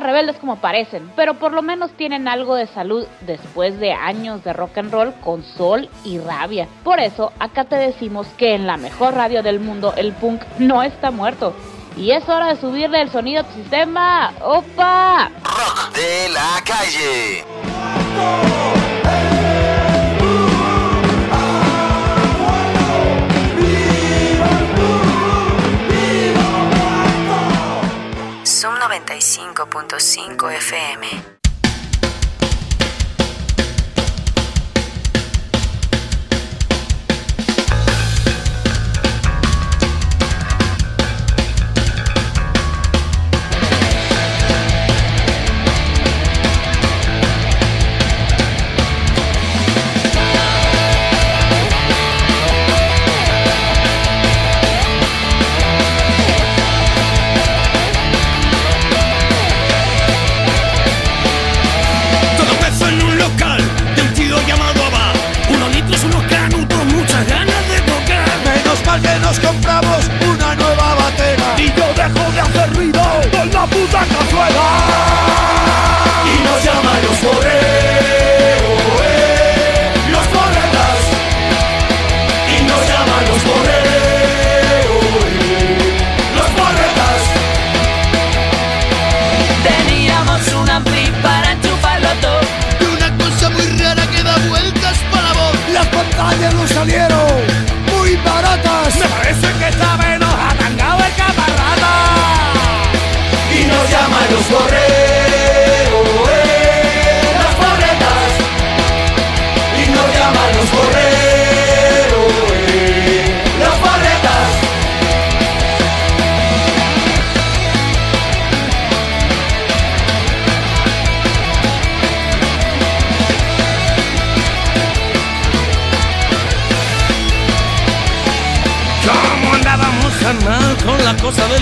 rebeldes como parecen, pero por lo menos tienen algo de salud después de años de rock and roll con sol y rabia. Por eso, acá te decimos que en la mejor radio del mundo el punk no está muerto. Y es hora de subirle el sonido a tu sistema. ¡Opa! Rock de la calle. Zoom 95.5 FM. Una nueva batera Y yo dejo de hacer ruido con la puta cazuela. y nos llaman los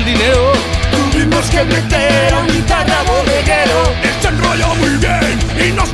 del dinero? Tuvimos que meter a un guitarra bodeguero. Él se enrolló muy bien y nos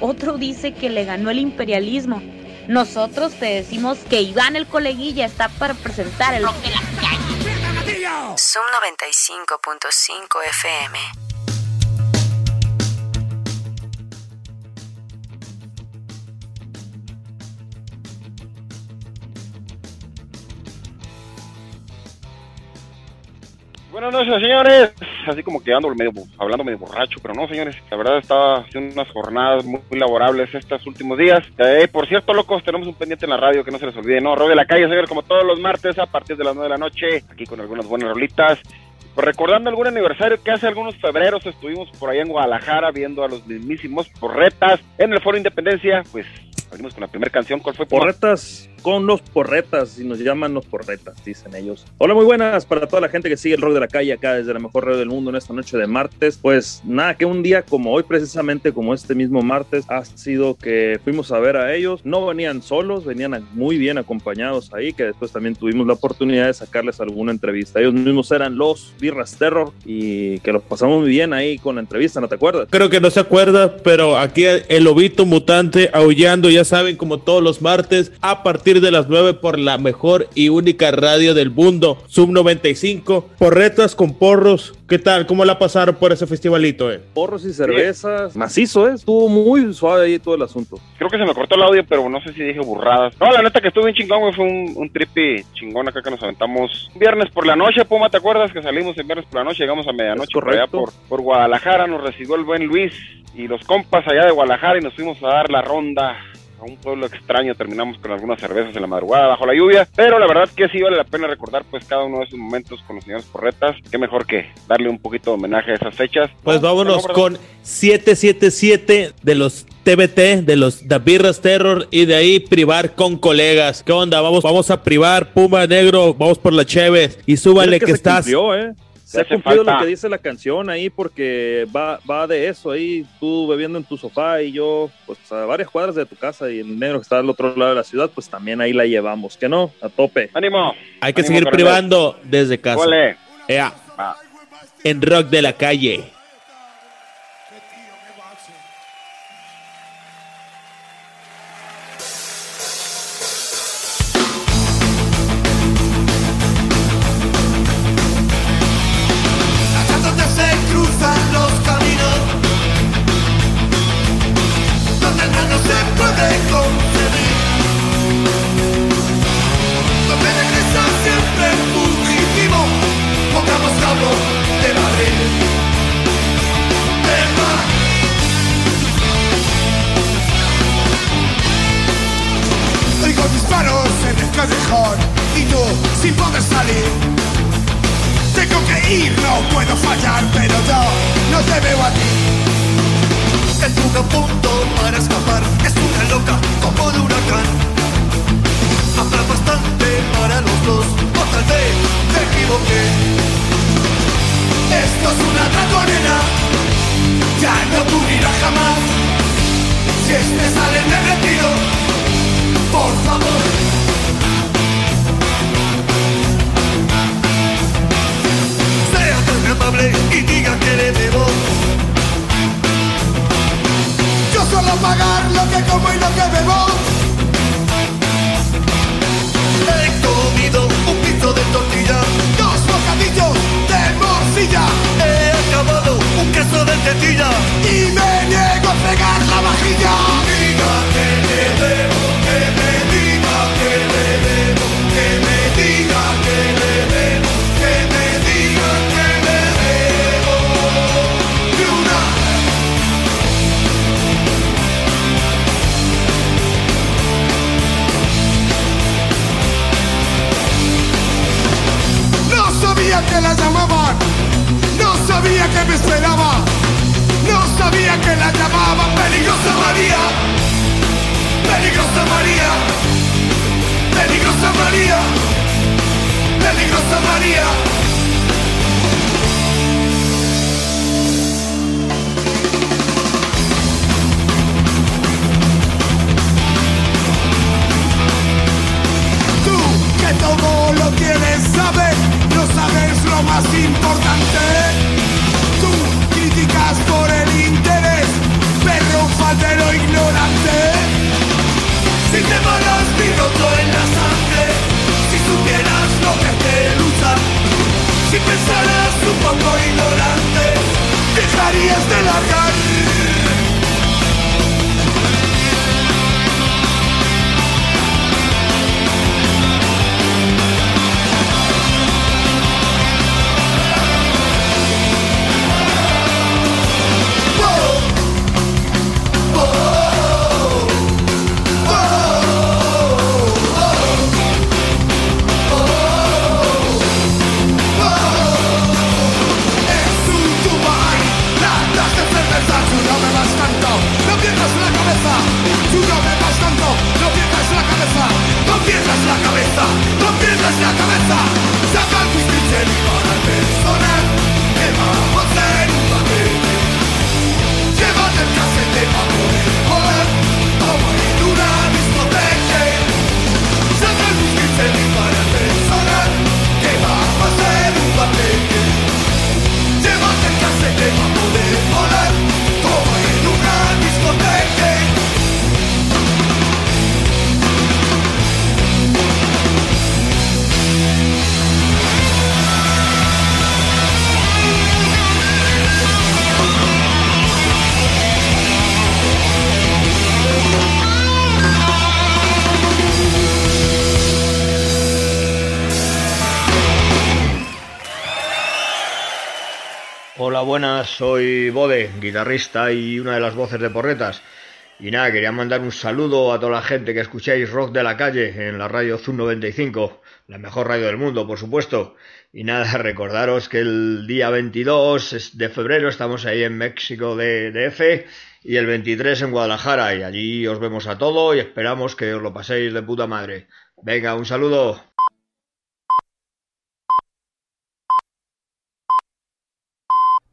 Otro dice que le ganó el imperialismo. Nosotros te decimos que Iván el coleguilla está para presentar el rock de la calle. Son 95.5 FM. Buenas noches, señores. Así como que ando medio, hablando medio borracho, pero no, señores. La verdad estaba haciendo unas jornadas muy, muy laborables estos últimos días. Eh, por cierto, locos, tenemos un pendiente en la radio que no se les olvide, ¿no? Rock de la calle, señores, como todos los martes a partir de las 9 de la noche, aquí con algunas buenas rolitas. Pues recordando algún aniversario que hace algunos febreros estuvimos por allá en Guadalajara viendo a los mismísimos porretas en el Foro Independencia, pues venimos con la primera canción, ¿cuál fue? Porretas con los porretas, y nos llaman los porretas, dicen ellos. Hola, muy buenas para toda la gente que sigue el rock de la calle acá desde la mejor radio del mundo en esta noche de martes. Pues nada, que un día como hoy, precisamente como este mismo martes, ha sido que fuimos a ver a ellos. No venían solos, venían muy bien acompañados ahí, que después también tuvimos la oportunidad de sacarles alguna entrevista. Ellos mismos eran los Birras Terror y que los pasamos muy bien ahí con la entrevista, ¿no te acuerdas? Creo que no se acuerda, pero aquí el lobito mutante aullando, ya saben, como todos los martes, a partir de las 9 por la mejor y única radio del mundo, Sub 95, porretas con porros. ¿Qué tal? ¿Cómo la pasaron por ese festivalito? Eh? Porros y cervezas, macizo, ¿eh? Estuvo muy suave ahí todo el asunto. Creo que se me cortó el audio, pero no sé si dije burradas. No, la neta que estuvo bien chingón, güey. Fue un, un tripi chingón acá que nos aventamos viernes por la noche, Puma. ¿Te acuerdas que salimos el viernes por la noche? Llegamos a medianoche por allá por, por Guadalajara. Nos recibió el buen Luis y los compas allá de Guadalajara y nos fuimos a dar la ronda a un pueblo extraño, terminamos con algunas cervezas en la madrugada bajo la lluvia, pero la verdad que sí vale la pena recordar pues cada uno de esos momentos con los señores Porretas, qué mejor que darle un poquito de homenaje a esas fechas. Pues vámonos con 777 de los TBT, de los The Birras Terror y de ahí privar con colegas. ¿Qué onda? Vamos, vamos a privar, Puma Negro, vamos por la Chévez y súbale que, estás... Cumplió, ¿eh? Se ha cumplido lo que dice la canción ahí porque va, va de eso ahí, tú bebiendo en tu sofá y yo pues a varias cuadras de tu casa y el negro que está al otro lado de la ciudad, pues también ahí la llevamos, que no, a tope. Ánimo. Hay que Ánimo, seguir carnal. privando desde casa. Ea. Va. En rock de la calle. Pensaras un poco ignorante, dejarías de largar. Bode, guitarrista y una de las voces de Porretas. Y nada, quería mandar un saludo a toda la gente que escucháis rock de la calle en la radio Zoom 95, la mejor radio del mundo, por supuesto. Y nada, recordaros que el día 22 de febrero estamos ahí en México de DF y el 23 en Guadalajara y allí os vemos a todo y esperamos que os lo paséis de puta madre. Venga, un saludo.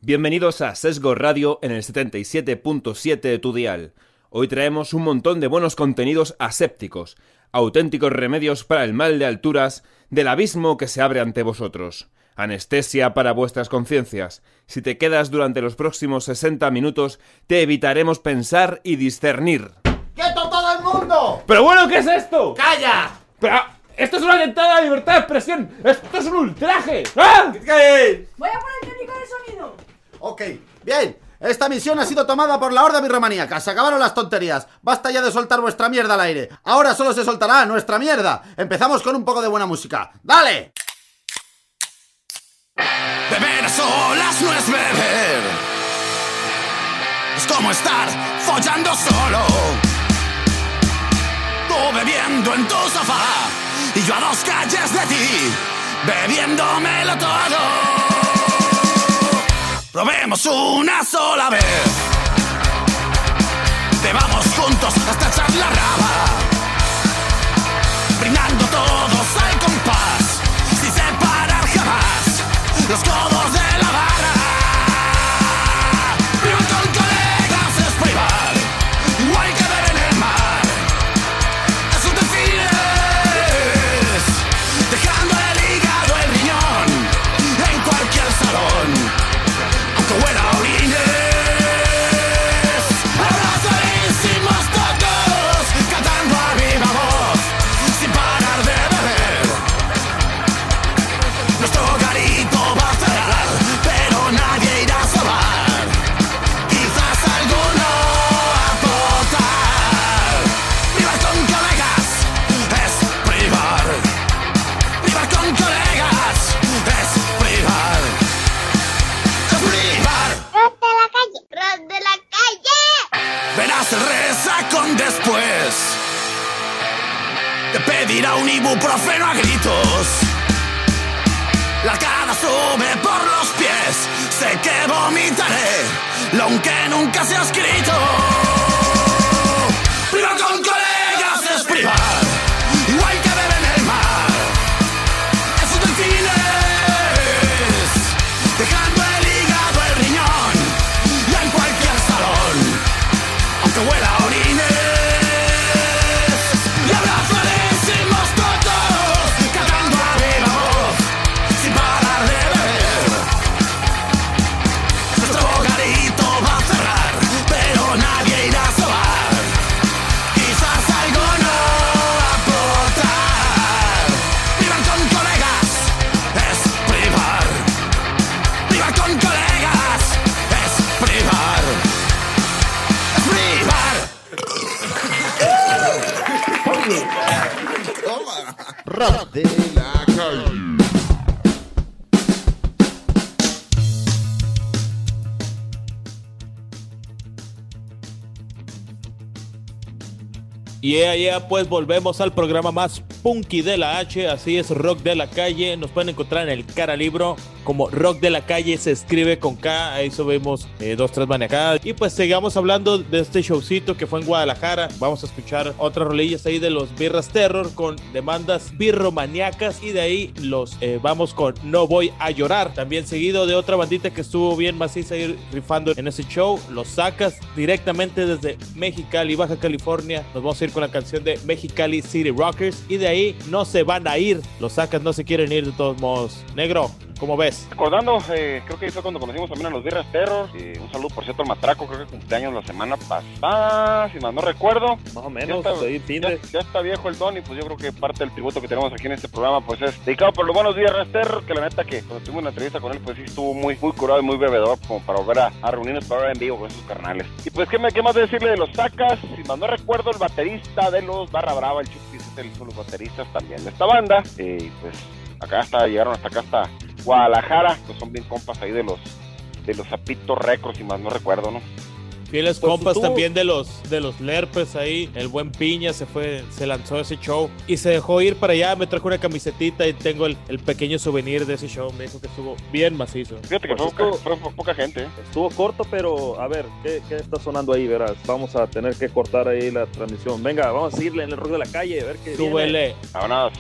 Bienvenidos a Sesgo Radio en el 77.7 de tu dial. Hoy traemos un montón de buenos contenidos asépticos, auténticos remedios para el mal de alturas del abismo que se abre ante vosotros. Anestesia para vuestras conciencias. Si te quedas durante los próximos 60 minutos, te evitaremos pensar y discernir. ¡Quieto todo el mundo! ¡Pero bueno, ¿qué es esto? ¡Calla! Pero, esto es una atentada a la libertad de expresión. ¡Esto es un ultraje! ¡Ah! Voy a poner el técnico de sonido. Ok, bien. Esta misión ha sido tomada por la horda birromaníaca. Se acabaron las tonterías. Basta ya de soltar vuestra mierda al aire. Ahora solo se soltará nuestra mierda. Empezamos con un poco de buena música. ¡Dale! Beber a solas no es beber. Es como estar follando solo. Tú bebiendo en tu sofá y yo a dos calles de ti, bebiéndomelo todo. Probemos una sola vez. Bebamos juntos hasta echar la raba. Brindando todos al compás, sin separar jamás los codos de la barra. Aunque nunca se ha escrito. Yeah, yeah, pues volvemos al programa más punky de la H, así es Rock de la Calle, nos pueden encontrar en el cara libro como Rock de la Calle, se escribe con K, ahí subimos eh, dos, tres maniacadas y pues sigamos hablando de este showcito que fue en Guadalajara, vamos a escuchar otras rolillas ahí de los Birras Terror con demandas birromaniacas y de ahí los eh, vamos con No Voy a Llorar, también seguido de otra bandita que estuvo bien maciza ir rifando en ese show, los sacas directamente desde Mexicali, Baja California, nos vamos a ir con la canción de Mexicali City Rockers y de ahí no se van a ir, los sacas no se quieren ir de todos modos. Negro, ¿cómo ves? Recordando, eh, creo que fue cuando conocimos también a los Birras Terror. Eh, un saludo, por cierto, al Matraco, creo que cumpleaños la semana pasada, si mal no recuerdo. Más o menos, ya está, ya, está viejo el Don y pues yo creo que parte del tributo que tenemos aquí en este programa pues es dedicado por los buenos Birras Terror, que la neta que cuando tuvimos una entrevista con él pues sí estuvo muy, muy curado y muy bebedor como para volver a, a reunirnos para hablar en vivo con esos carnales. Y pues, ¿qué, me, qué más decirle de los Sacas? Si mal no recuerdo, el baterista de los Barra Brava, el Chupis, es el, son los también de esta banda. Y pues acá hasta, llegaron hasta acá hasta Guadalajara, pues son bien compas ahí de los de los Zapito Records, y más no recuerdo, ¿no? Fieles Pues, compas tú- también de los de los Lerpes ahí. El buen Piña se fue, se lanzó a ese show y se dejó ir para allá. Me trajo una camisetita y tengo el, el pequeño souvenir de ese show. Me dijo que estuvo bien macizo. Fíjate que Pues fue, poca, fue poca gente, ¿eh? Estuvo corto, pero a ver, ¿qué, qué está sonando ahí? Verás, vamos a tener que cortar ahí la transmisión. Venga, vamos a seguirle en el rock de la calle, a ver qué viene. Súbele. Vámonos.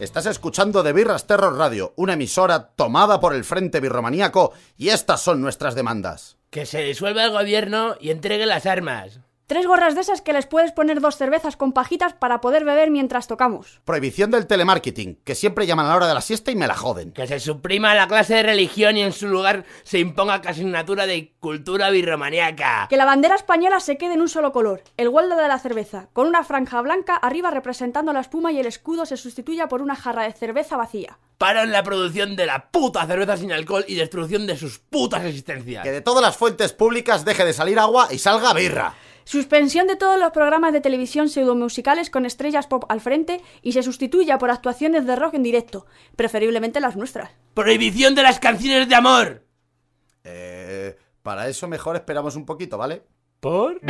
Estás escuchando de Birras Terror Radio, una emisora tomada por el Frente Birromaníaco y estas son nuestras demandas. Que se disuelva el gobierno y entregue las armas. Tres gorras de esas que les puedes poner dos cervezas con pajitas para poder beber mientras tocamos. Prohibición del telemarketing, que siempre llaman a la hora de la siesta y me la joden. Que se suprima la clase de religión y en su lugar se imponga que asignatura de cultura birromaniaca. Que la bandera española se quede en un solo color, el goldo de la cerveza, con una franja blanca arriba representando la espuma y el escudo se sustituya por una jarra de cerveza vacía. Paro en la producción de la puta cerveza sin alcohol y destrucción de sus putas existencias. Que de todas las fuentes públicas deje de salir agua y salga birra. Suspensión de todos los programas de televisión pseudomusicales con estrellas pop al frente y se sustituya por actuaciones de rock en directo, preferiblemente las nuestras. Prohibición de las canciones de amor. Eh, para eso mejor esperamos un poquito, ¿vale? ¿Por?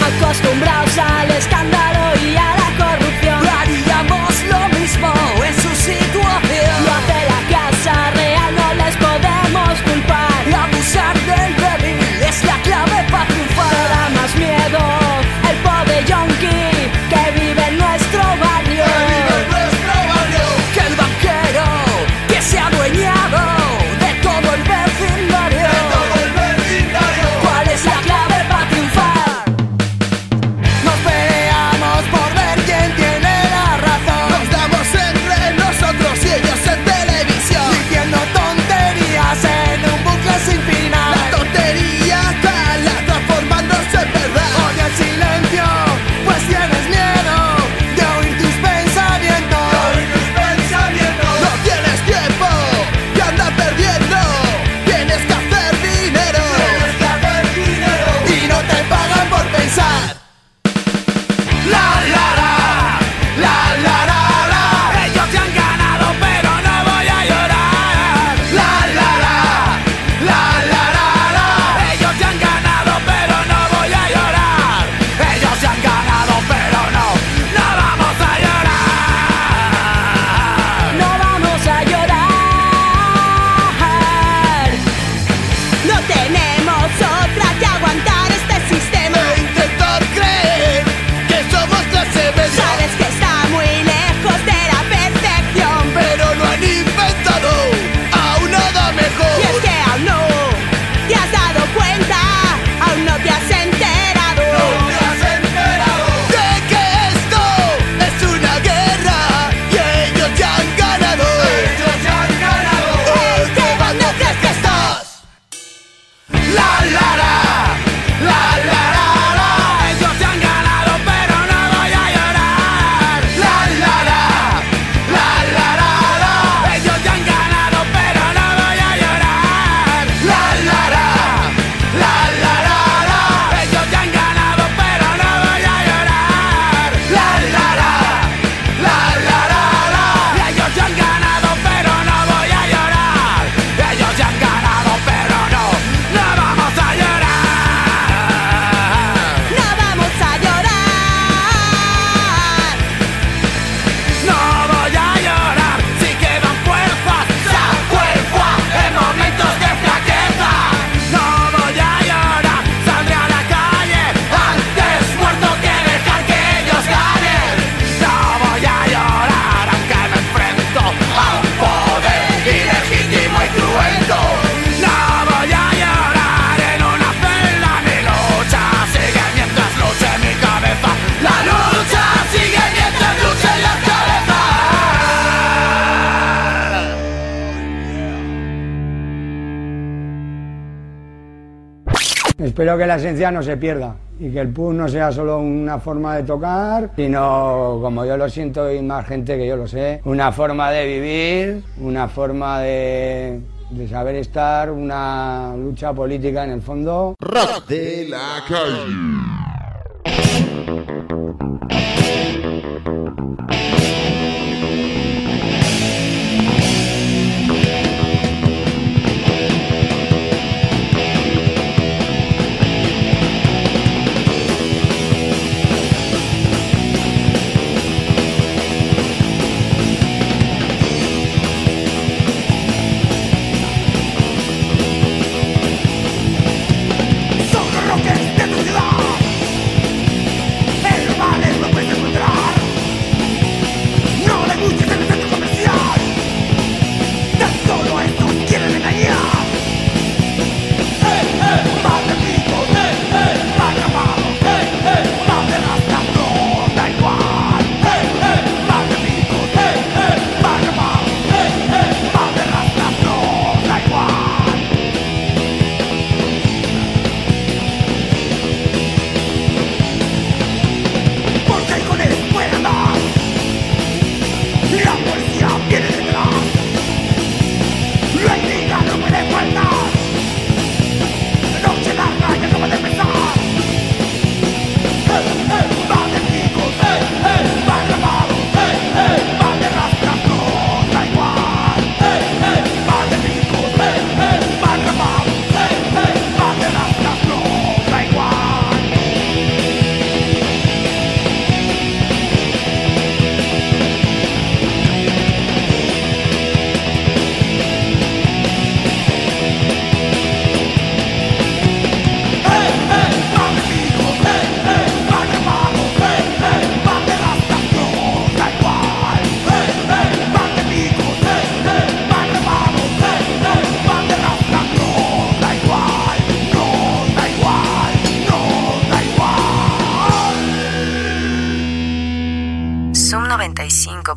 Acostumbrados al escándalo y a la corrupción Haríamos lo mismo en su situación Espero que la esencia no se pierda y que el pub no sea solo una forma de tocar, sino, como yo lo siento y más gente que yo lo sé, una forma de vivir, una forma de, de saber estar, una lucha política en el fondo. Rock de la calle.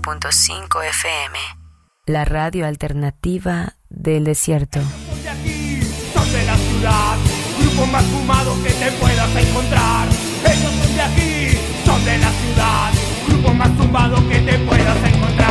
105.5 FM. La radio alternativa del desierto. Soy de aquí, soy de la ciudad, grupo más fumado que te puedas encontrar. Ellos son de aquí, son de la ciudad, grupo más tumbado que te puedas encontrar.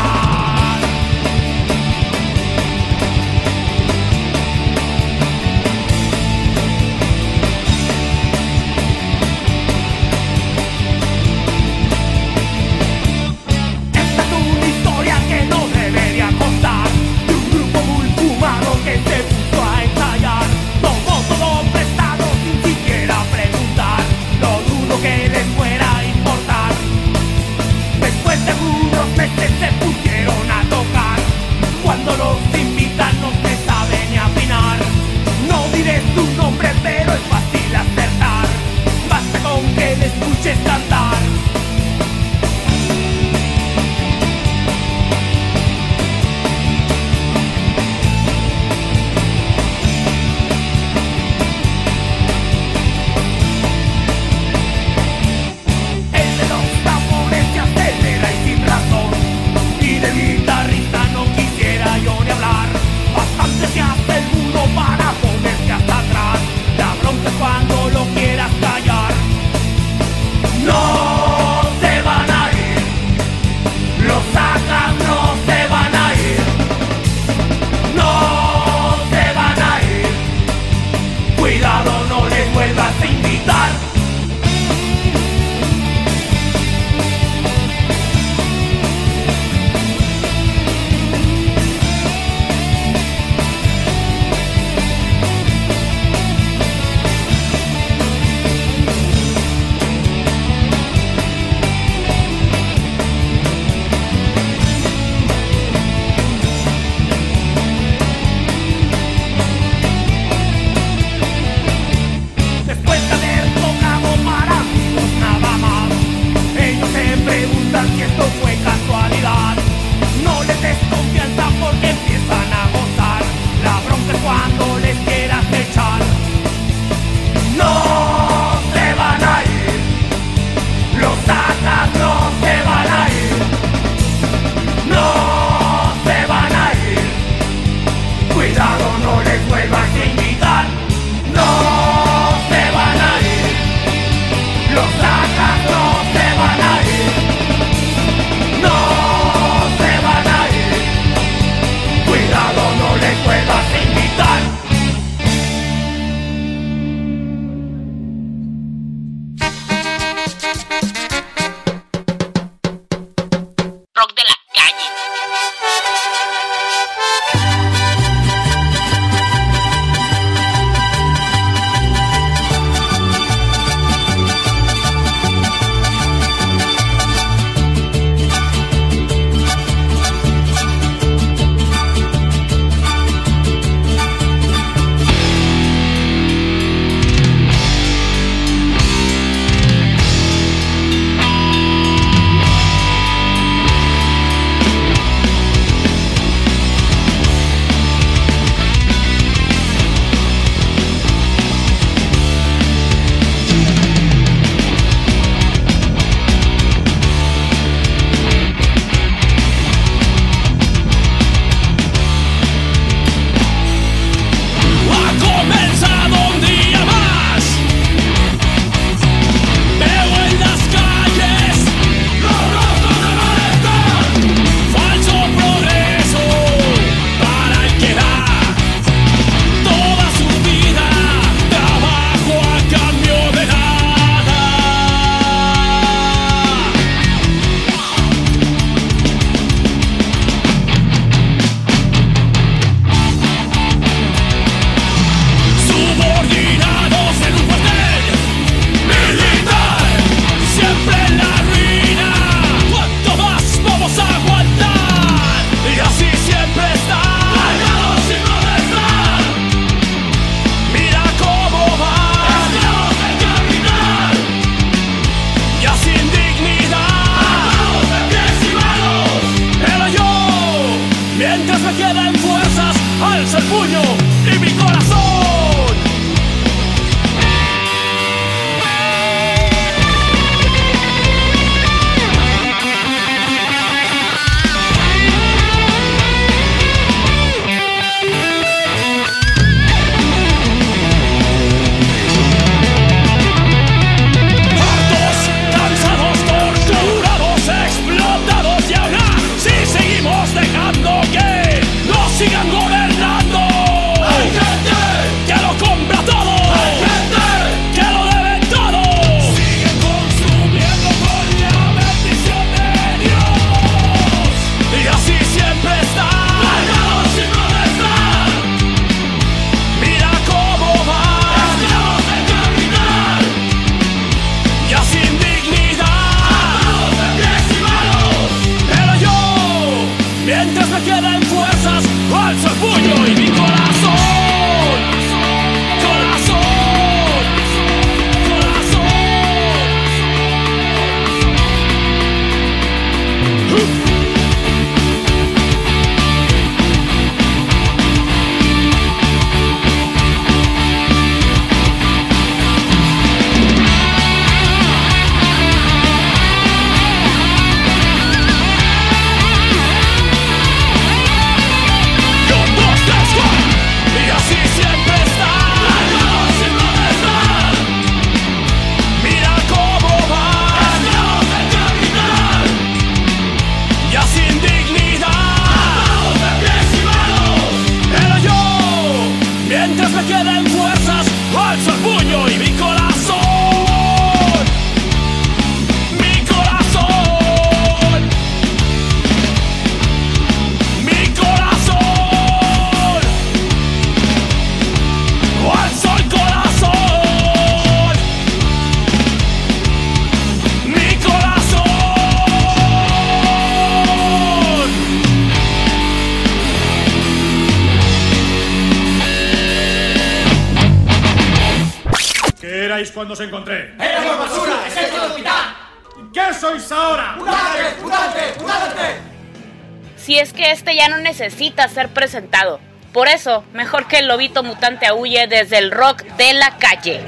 No necesita ser presentado. Por eso, mejor que el lobito mutante aúlle desde el rock de la calle.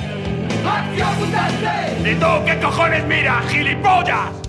¿Y tú qué cojones mira, gilipollas?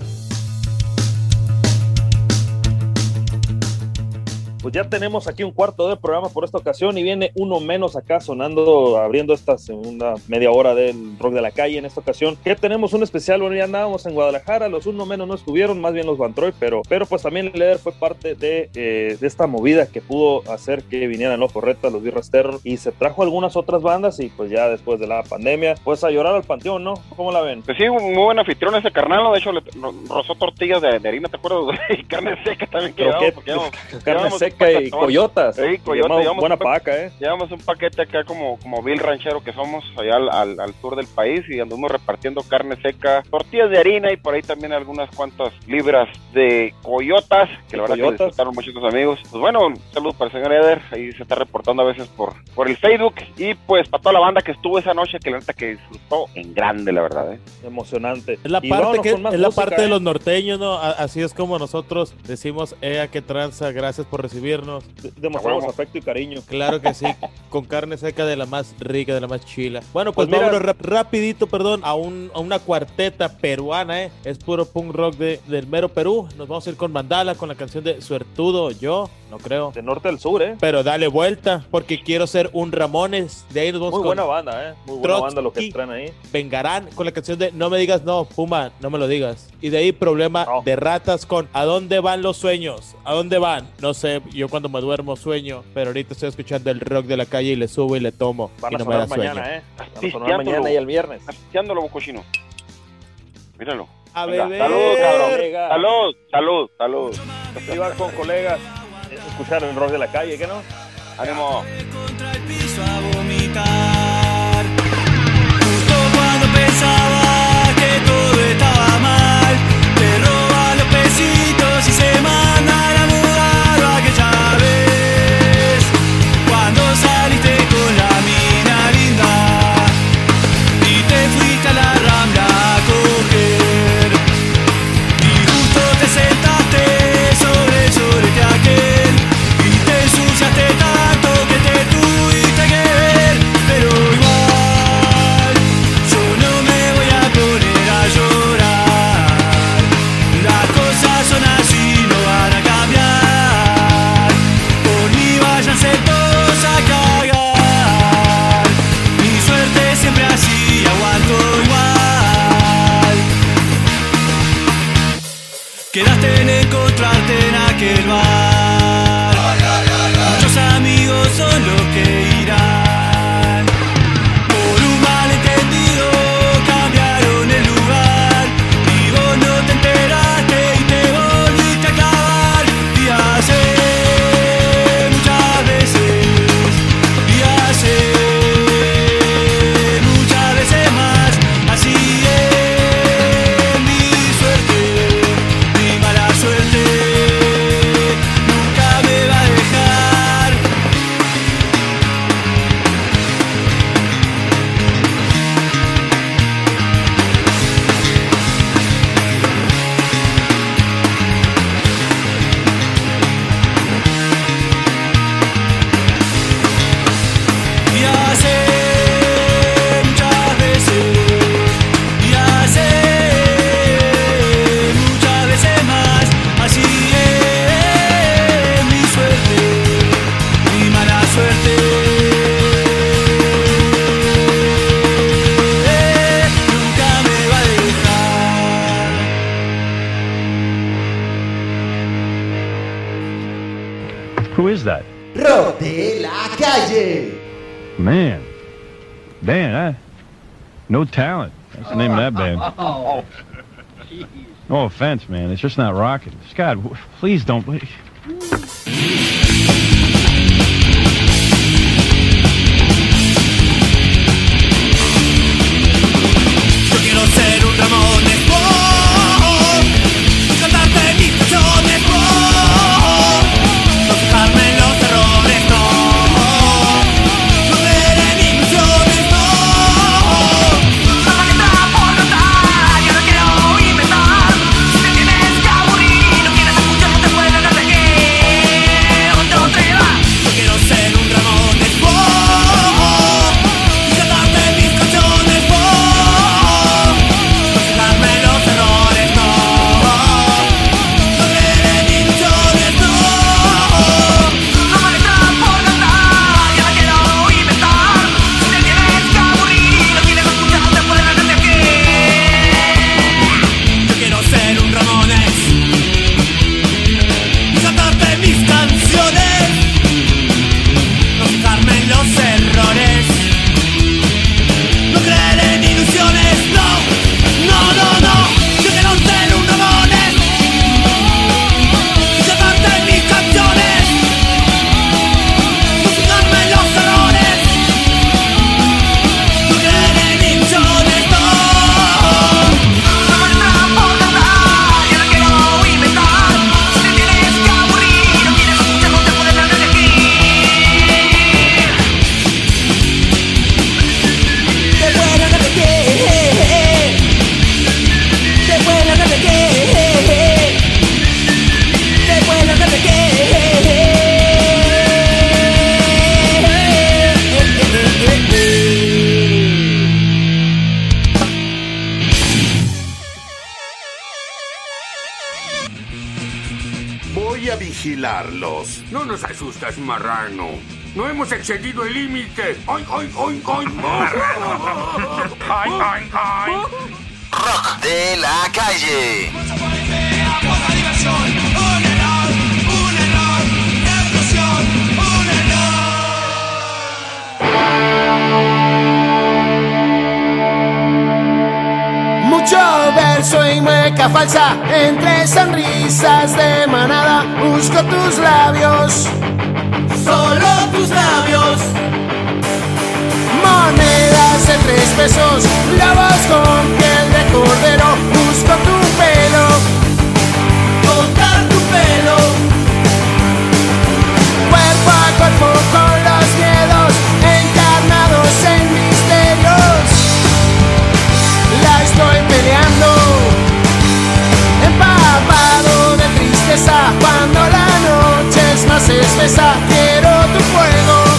Pues ya tenemos aquí un cuarto de programa por esta ocasión y viene uno menos acá sonando, abriendo esta segunda media hora del rock de la calle en esta ocasión. Que tenemos un especial, bueno, ya andábamos en Guadalajara, los uno menos no estuvieron, más bien los Van Troy, pero, pero pues también el líder fue parte de, eh, de esta movida que pudo hacer que vinieran los Corretas, los Birras Terror y se trajo algunas otras bandas y pues ya después de la pandemia, pues a llorar al panteón, ¿no? ¿Cómo la ven? Pues sí, muy buen anfitrión ese carnal. De hecho, le ro- rozó tortillas de, de harina, ¿te acuerdas? y carne seca también que llevamos, porque llevamos- carne llevamos un seca y paquetón. coyotas. Sí, coyotas. Llevamos buena paca, ¿eh? Llevamos un paquete acá como, como Bill Ranchero que somos allá al, al, al sur del país y anduvimos repartiendo carne seca, tortillas de harina y por ahí también algunas cuantas libras de coyotas, que la verdad que coyotas. disfrutaron muchos amigos. Pues bueno, un saludo para el señor Eder, ahí se está reportando a veces por, por el Facebook y pues para toda la banda que estuvo esa noche, que la neta que disfrutó en grande, la verdad, ¿eh? Emocionante. Es la Y parte, vámonos que, es la música, parte de ¿eh? los norteños, ¿no? Así es como nosotros decimos, ea, qué tranza, gracias por recibirnos. Demostramos afecto y cariño. Claro que sí, con carne seca de la más rica, de la más chila. Bueno, pues, Pues mira- vámonos rap- rapidito, perdón, a, un, a una cuarteta peruana, ¿eh? Es puro punk rock de, del mero Perú. Nos vamos a ir con Mandala, con la canción de Suertudo, yo, no creo. De norte al sur, ¿eh? Pero dale vuelta, porque quiero ser un Ramones. De ahí nos vamos Muy con buena banda, ¿eh? Muy buena Trotsky. banda lo que traen ahí. Vengarán con la canción de No me digas no, Puma, no me lo digas. Y de ahí problema de ratas con ¿A dónde van los sueños? ¿A dónde van? No sé, yo cuando me duermo sueño, pero ahorita estoy escuchando el rock de la calle y le subo y le tomo. Van y a no me da sonar sueño. mañana, ¿eh? Van a sonar mañana y el viernes. Astiándolo, cochino. Míralo. A Venga, beber. Salud, cabrón. Salud, salud, salud. Vas con colegas, es escuchar el rock de la calle, ¿qué no? Ánimo. piso a vomitar. Justo cuando pensaba que todo estaba mal, te roba los pesitos y se encontrarte en Offense, man. It's just not rocking. Scott, please don't. nos asustas, marrano? No hemos excedido el límite. ¡Ay, ay, ay, ay! ¡Marrano! ¡Ay, ay, ay! Rock de la calle. Un error, un error, falso y mueca falsa, entre sonrisas de manada, busco tus labios, solo tus labios. Monedas de tres pesos, lobos con piel de cordero, busco tu pelo, tocar tu pelo, cuerpo a cuerpo con cuando la noche es más espesa. Quiero tu fuego.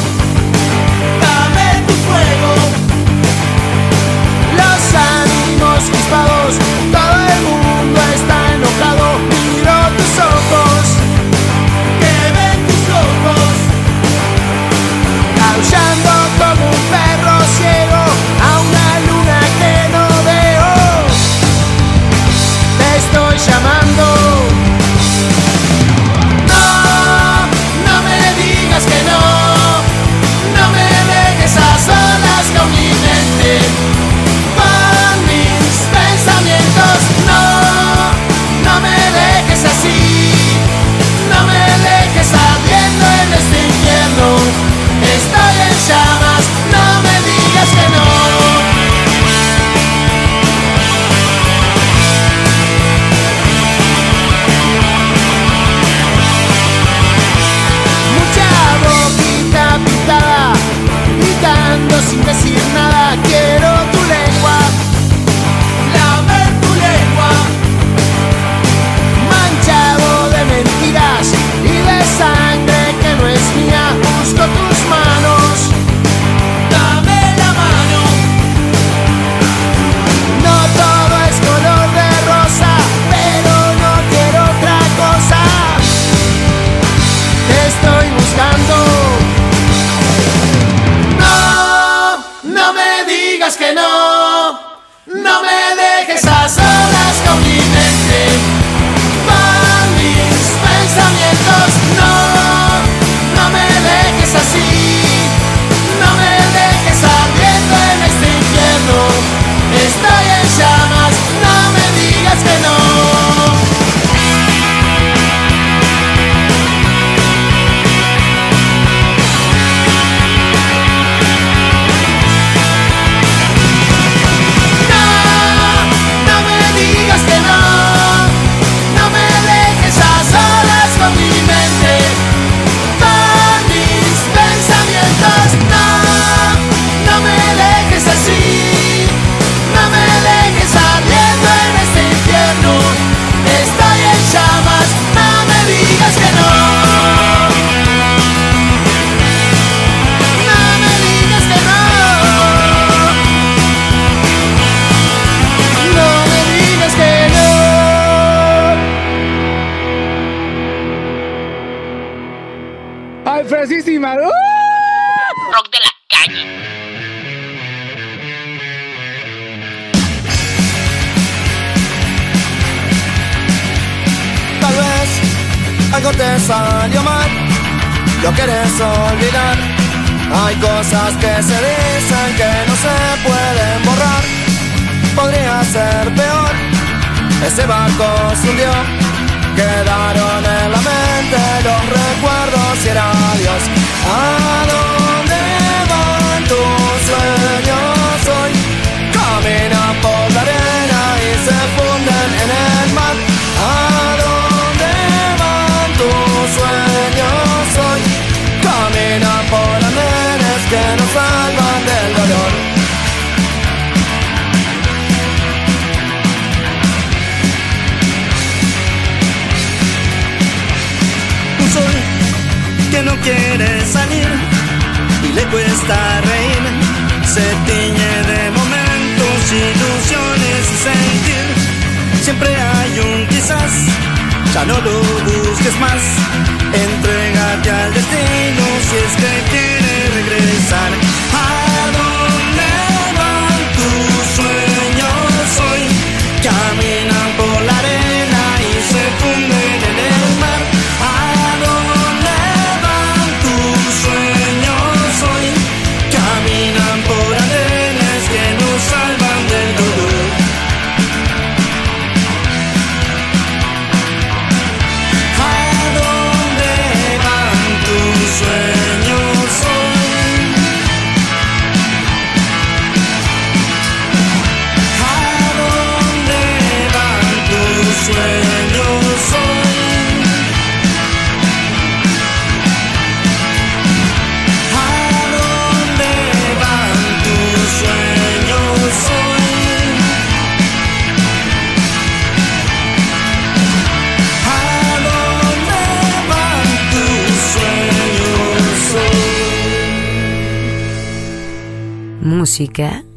Música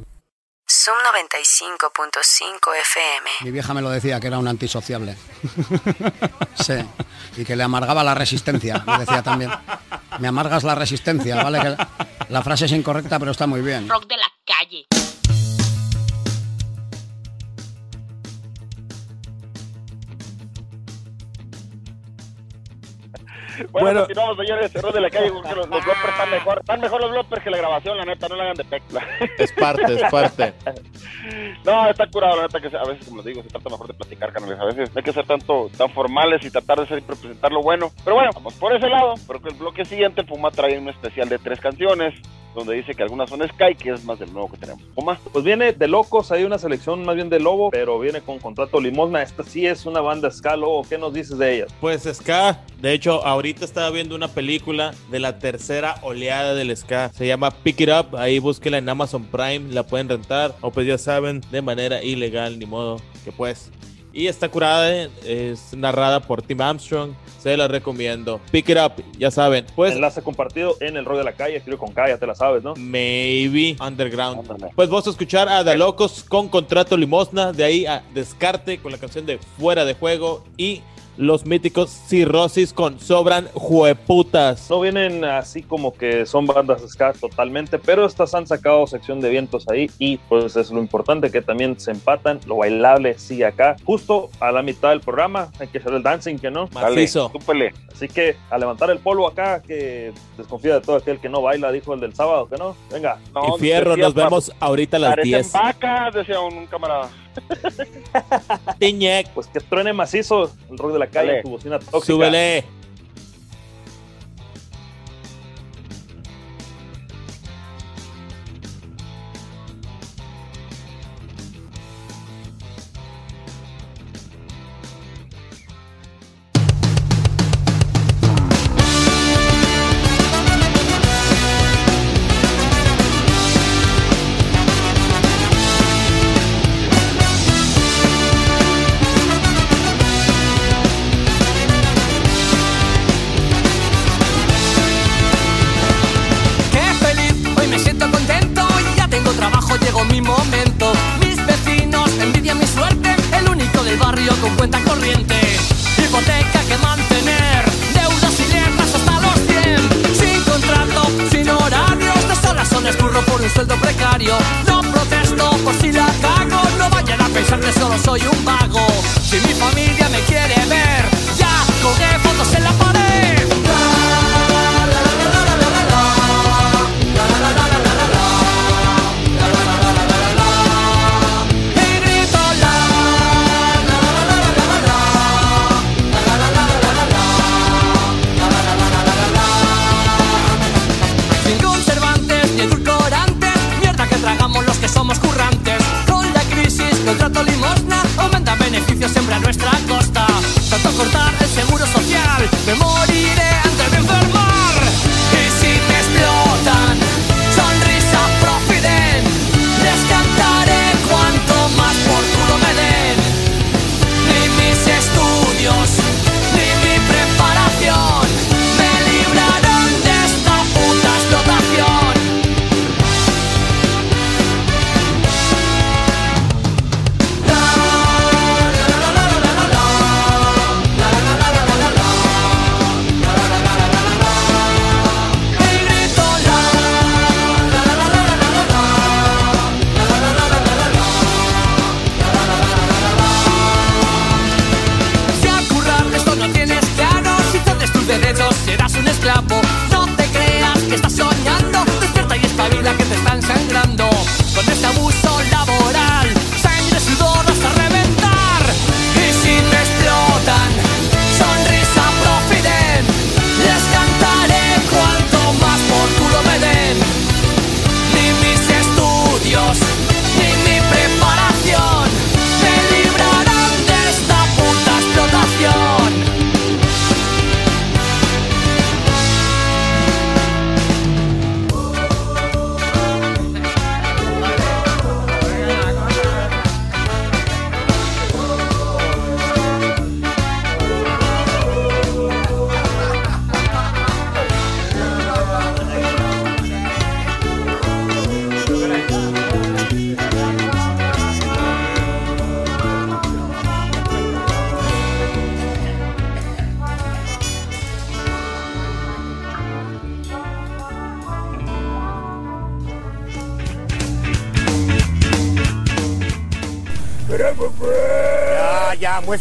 Zoom 95.5 FM. Mi vieja me lo decía que era un antisociable. sí. Y que le amargaba la resistencia, me decía también. Me amargas la resistencia, ¿vale? Que la, frase es incorrecta, pero está muy bien. Rock la calle porque los, los bloopers están mejor. Están mejor los bloopers que la grabación, la neta. No la hagan de pecla. Es parte, es parte. No, está curado, la neta, que a veces, como les digo, se trata mejor de platicar, canales. A veces no hay que ser tanto, tan formales y tratar de siempre presentar lo bueno. Pero bueno, vamos por ese lado. Pero que el bloque siguiente, Puma trae un especial de tres canciones, donde dice que algunas son Sky, que es más del nuevo que tenemos. Puma. Pues viene de locos, hay una selección más bien de lobo, pero viene con contrato limosna. Esta sí es una banda ska, lobo. ¿Qué nos dices de ellas? Pues ska, de hecho, ahorita estaba viendo una película de la tercera oleada del ska. Se llama Pick It Up. Ahí búsquela en Amazon Prime, la pueden rentar. O pues ya saben, de manera ilegal, ni modo que pues. Y está curada, es narrada por Tim Armstrong. Se la recomiendo. Pick It Up, ya saben. Pues Enlace compartido en el rol de la calle, escribo con K, ya te la sabes, ¿no? Maybe Underground. Pues vos a escuchar a The Locos con contrato limosna, de ahí a Descarte con la canción de Fuera de Juego y los míticos Cirrosis con Sobran Jueputas. No vienen así como que son bandas ska totalmente, pero estas han sacado sección de vientos ahí y pues es lo importante que también se empatan, lo bailable sí acá, justo a la mitad del programa, hay que hacer el dancing, que no. Macizo. Así que a levantar el polvo acá, que desconfía de todo aquel que no baila, dijo el del sábado, que no. Venga. y Fierro, nos vemos ahorita a las Parecen 10. vacas, decía un camarada. Tiñec. Pues que truene macizo el rock de la calle, Dale. tu bocina tóxica. Súbele.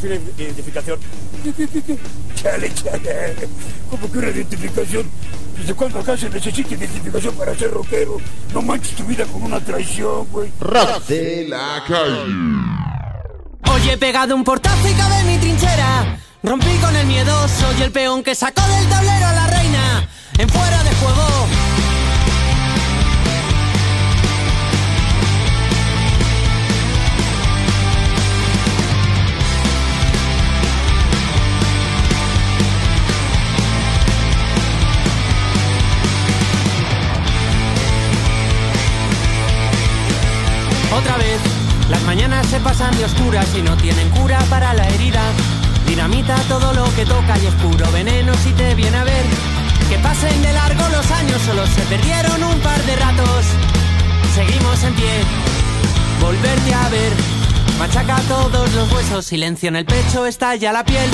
La identificación. Chale, chale. ¿Cómo que una identificación? ¿Desde cuándo acá se necesita identificación para ser rockero? No manches tu vida con una traición, güey. Rock de la calle. Hoy he pegado un portazo y cabe en mi trinchera. Rompí con el miedoso y el peón que sacó oscuras y no tienen cura para la herida. Dinamita todo lo que toca y es puro veneno si te viene a ver. Que pasen de largo los años, solo se perdieron un par de ratos. Seguimos en pie, volverte a ver. Machaca todos los huesos, silencio en el pecho, estalla la piel.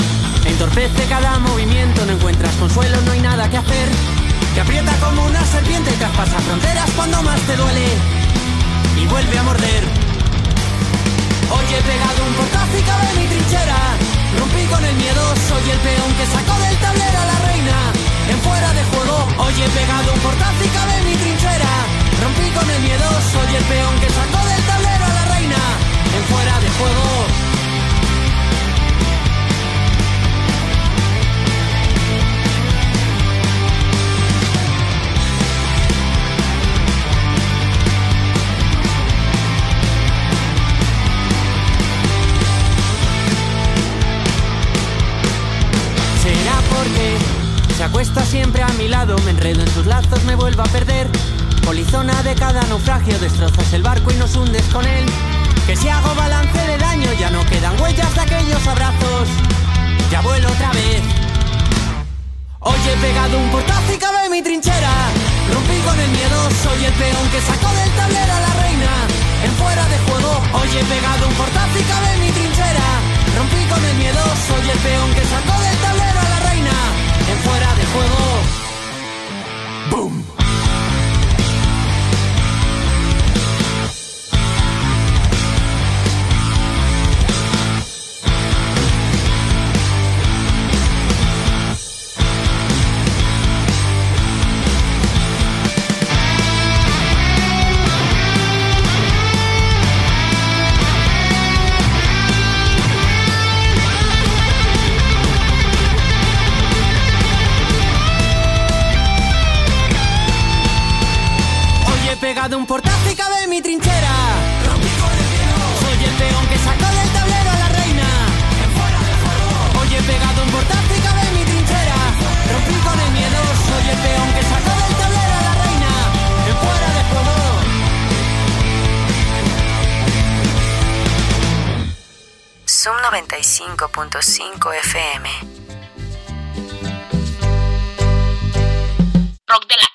Entorpece cada movimiento, no encuentras consuelo, no hay nada que hacer. Te aprieta como una serpiente, traspasa fronteras cuando más te duele y vuelve a morder. Hoy he pegado un portazo en mi trinchera. Rompí con el miedoso y el peón que sacó del tablero a la reina. En fuera de juego, hoy he pegado un portazo en mi trinchera. Rompí con el miedoso y el peón que sacó del tablero a la reina. En fuera de juego. Acuesta siempre a mi lado, me enredo en sus lazos, me vuelvo a perder. Polizona de cada naufragio, destrozas el barco y nos hundes con él. Que si hago balance de daño, ya no quedan huellas de aquellos abrazos. Ya vuelo otra vez. Hoy he pegado un portazo y cabe mi trinchera. Rompí con el miedoso y el peón que sacó del tablero a la reina. En fuera de juego, hoy he pegado un portazo y cabe mi trinchera. Rompí con el miedoso y el peón que sacó del tablero a la reina. En fuera juego. ¡Boom! Pegado un portazo y cabe en mi trinchera. Soy el peón que sacó del tablero a la reina. Hoy he pegado un portazo y cabe en mi trinchera. Rompí con el miedo, soy el peón que sacó del tablero a la reina. En fuera de juego. Zoom 95.5 FM. Rock de la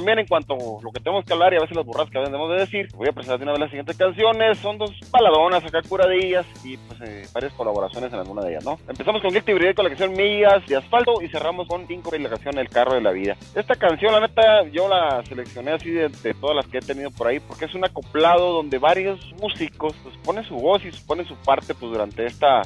también en cuanto a lo que tenemos que hablar y a veces las que debemos de decir, voy a presentar de una vez las siguientes canciones. Son dos baladonas acá curadillas y pues eh, varias colaboraciones en alguna de ellas, ¿no? Empezamos con Guilty Bride con la canción Millas de Asfalto y cerramos con Cinco la canción El Carro de la Vida. Esta canción, la neta, yo la seleccioné así de, de todas las que he tenido por ahí porque es un acoplado donde varios músicos pues ponen su voz y ponen su parte pues durante esta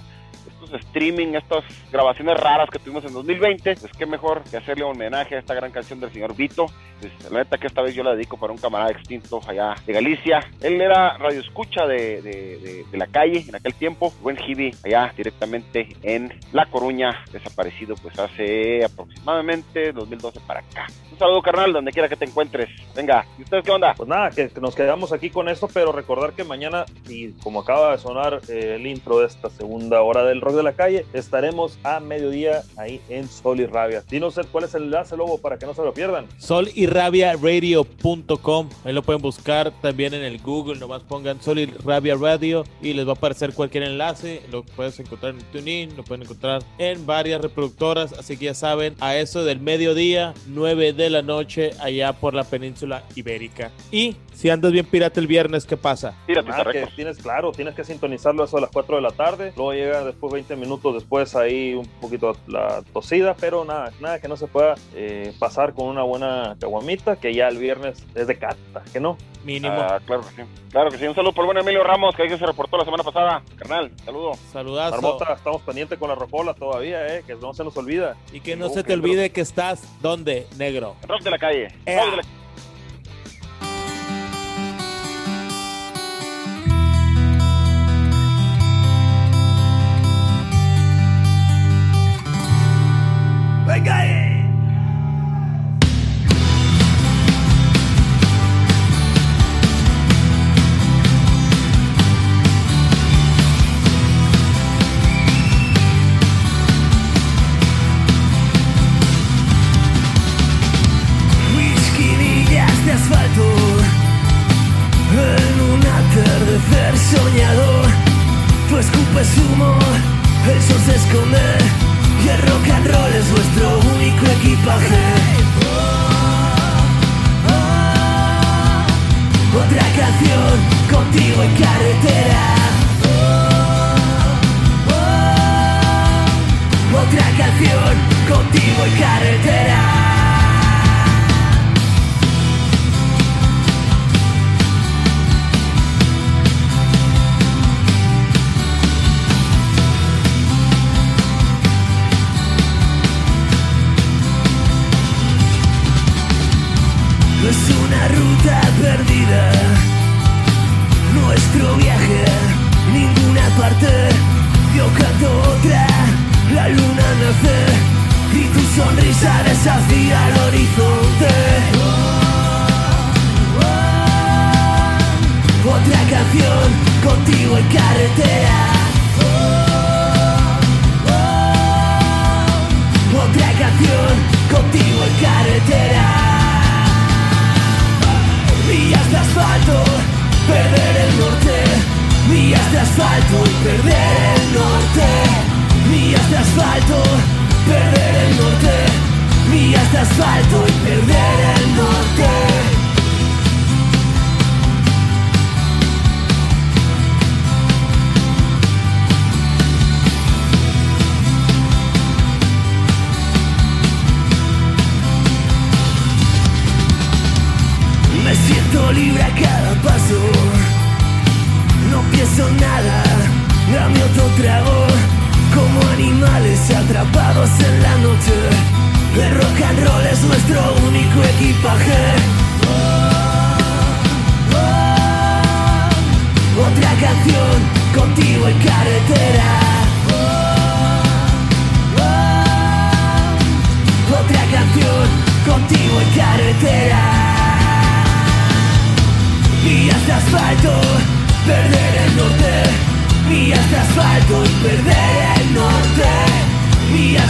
streaming, estas grabaciones raras que tuvimos en 2020, pues qué mejor que hacerle homenaje a esta gran canción del señor Vito. Pues, la neta que esta vez yo la dedico para un camarada extinto allá de Galicia. Él era radio escucha de, de, la calle en aquel tiempo, buen hippie allá directamente en La Coruña, desaparecido pues hace aproximadamente 2012 para acá. Un saludo carnal, donde quiera que te encuentres. Venga, ¿y ustedes qué onda? Pues nada, que, que nos quedamos aquí con esto, pero recordar que mañana, y como acaba de sonar eh, el intro de esta segunda hora del rock de la calle, estaremos a mediodía ahí en Sol y Rabia. Dinos cuál es el enlace, Lobo, para que no se lo pierdan. Sol y Rabia Radio.com. Ahí lo pueden buscar también en el Google. Nomás pongan Sol y Rabia Radio y les va a aparecer cualquier enlace. Lo puedes encontrar en TuneIn, lo pueden encontrar en varias reproductoras. Así que ya saben, a eso del mediodía, 9 de la noche, allá por la península ibérica. Y si andas bien pirata el viernes, ¿qué pasa? Nada, que tienes, claro, tienes que sintonizarlo a eso a las 4 de la tarde. Luego llega después 20 minutos después ahí un poquito la tosida, pero nada, nada que no se pueda eh, pasar con una buena caguamita, que ya el viernes es de cata, que no. Mínimo. Ah, claro que sí. Claro que sí. Un saludo por el buen Emilio Ramos, que ahí se reportó la semana pasada. Carnal, saludo. Saludazo. Marmota, estamos pendientes con la rocola todavía, eh, que no se nos olvida. Y que no se te olvide que estás, ¿dónde, negro? Rock de la calle. Rock de la- Venga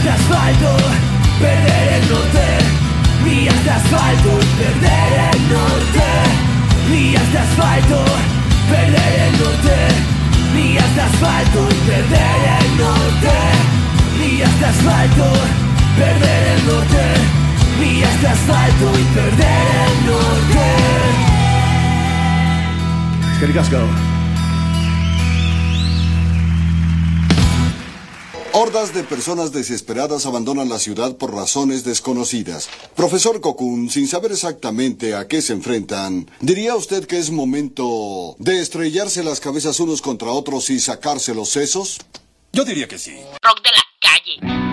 de asfalto, perder el norte. Días de asfalto, perder el norte. Días de asfalto, perder el norte. Días de asfalto, perder el norte. Días de asfalto, perder el norte. Días de asfalto y perder el norte. Es que. Hordas de personas desesperadas abandonan la ciudad por razones desconocidas. Profesor Kokun, sin saber exactamente a qué se enfrentan, ¿diría usted que es momento de estrellarse las cabezas unos contra otros y sacarse los sesos? Yo diría que sí. Rock de la calle.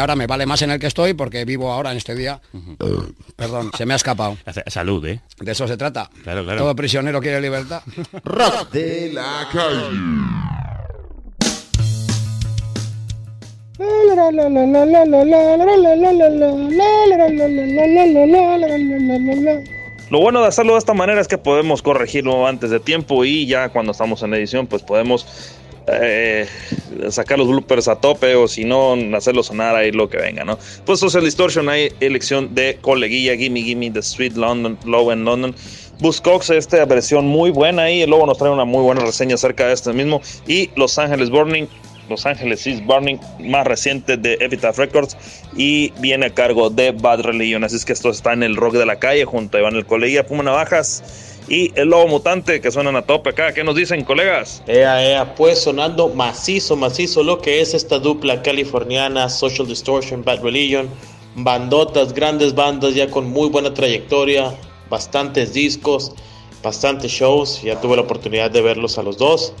Que ahora me vale más en el que estoy porque vivo ahora en este día. Perdón, se me ha escapado. Salud, ¿eh? De eso se trata. Claro, claro. Todo prisionero quiere libertad. Rock de la calle. Lo bueno de hacerlo de esta manera es que podemos corregirlo antes de tiempo y ya cuando estamos en edición pues podemos eh, sacar los bloopers a tope o si no hacerlo sonar ahí lo que venga, ¿no? Pues Social Distortion hay elección de coleguilla Gimme Gimme The Street London Low en London Buzzcocks, esta versión muy buena el lobo nos trae una muy buena reseña acerca de este mismo y Los Ángeles Burning los Ángeles is Burning, más reciente de Epitaph Records, y viene a cargo de Bad Religion. Así es que esto está en el rock de la calle, junto a Iván el Colegía, Puma Navajas y el Lobo Mutante, que suenan a tope acá. ¿Qué nos dicen, colegas? Ea, ea, pues sonando macizo, macizo lo que es esta dupla californiana, Social Distortion, Bad Religion, bandotas, grandes bandas ya con muy buena trayectoria, bastantes discos, bastantes shows, ya tuve la oportunidad de verlos a los dos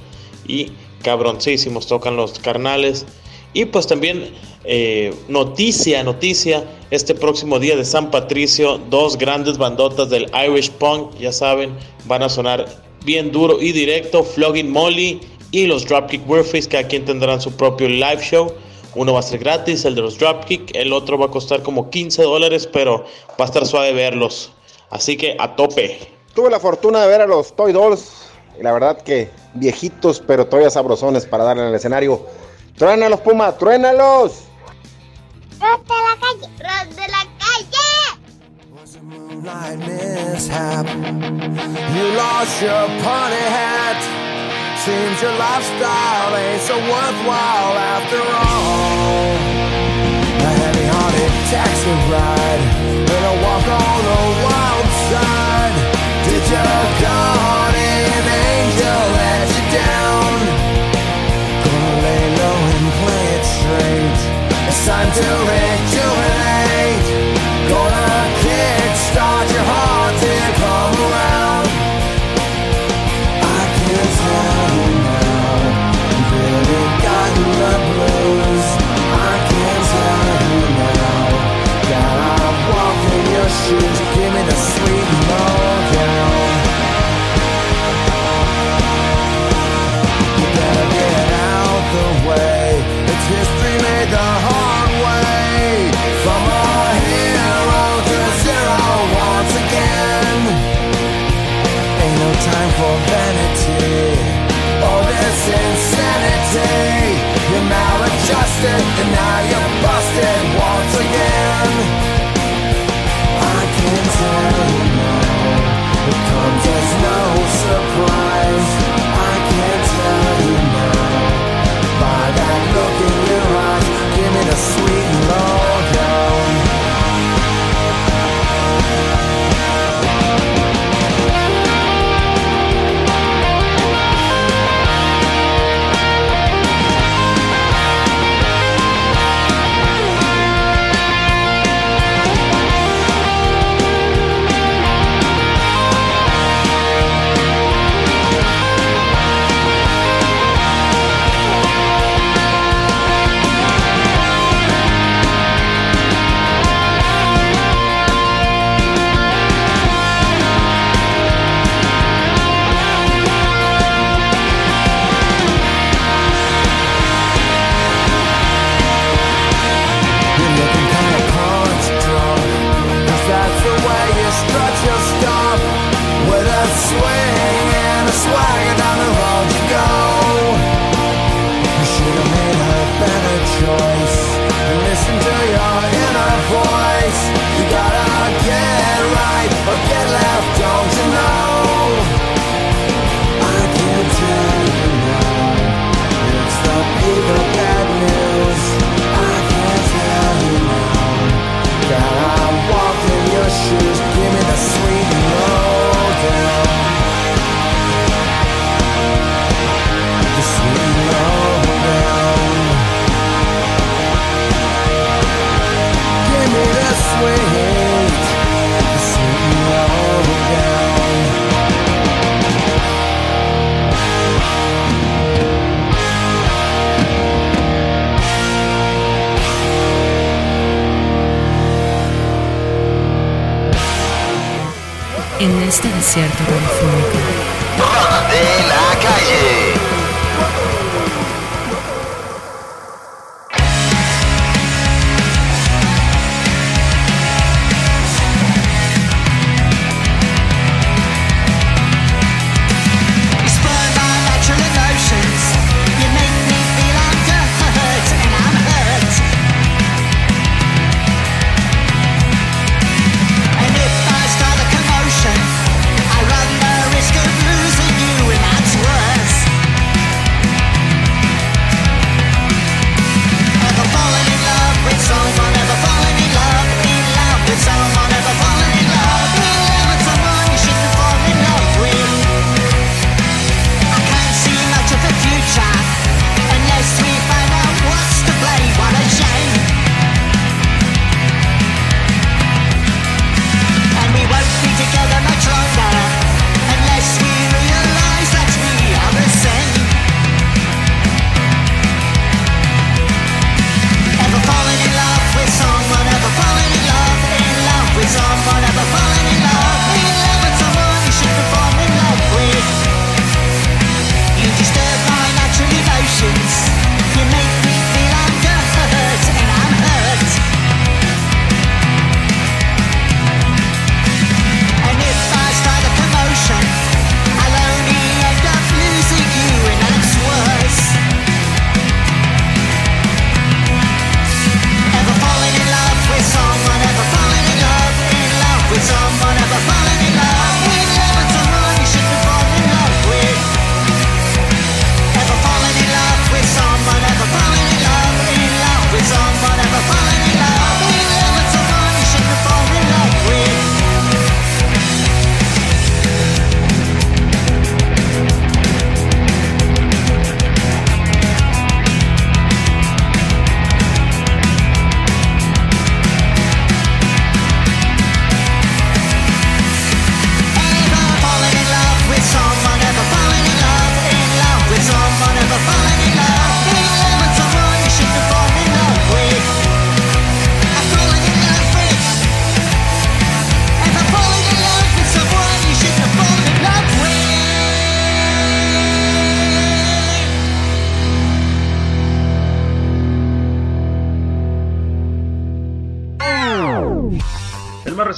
y cabroncísimos tocan los carnales. Y pues también eh, noticia, noticia, este próximo día de San Patricio, dos grandes bandotas del Irish Punk, ya saben, van a sonar bien duro y directo, Flogging Molly y los Dropkick Murphys, que aquí tendrán su propio live show. Uno va a ser gratis, el de los Dropkick, el otro va a costar como 15 dólares, pero va a estar suave verlos. Así que a tope. Tuve la fortuna de ver a los Toy Dolls y la verdad que viejitos, pero todavía sabrosones para darle en el escenario. ¡Truénalos, Puma! ¡Truénalos! Rock de la calle, rock de la calle. moonlight mishap. You lost your party hat. Seems your lifestyle ain't so worthwhile after all. A heavy-hearted taxi ride and a walk on the wild side. Did your guardian time to rejuvenate. Gonna kickstart maladjusted and now you're busted once again. I can tell you now, it comes as no surprise. I can tell you now, by that look in your eyes, give me the sweet swing and a swagger down the road you go. You should have made a better choice. Listen to your inner voice. You gotta get right or get left, don't you know? I can't tell you now. It's the people bad news. I can't tell you now that I walk in your shoes. en este desierto californico.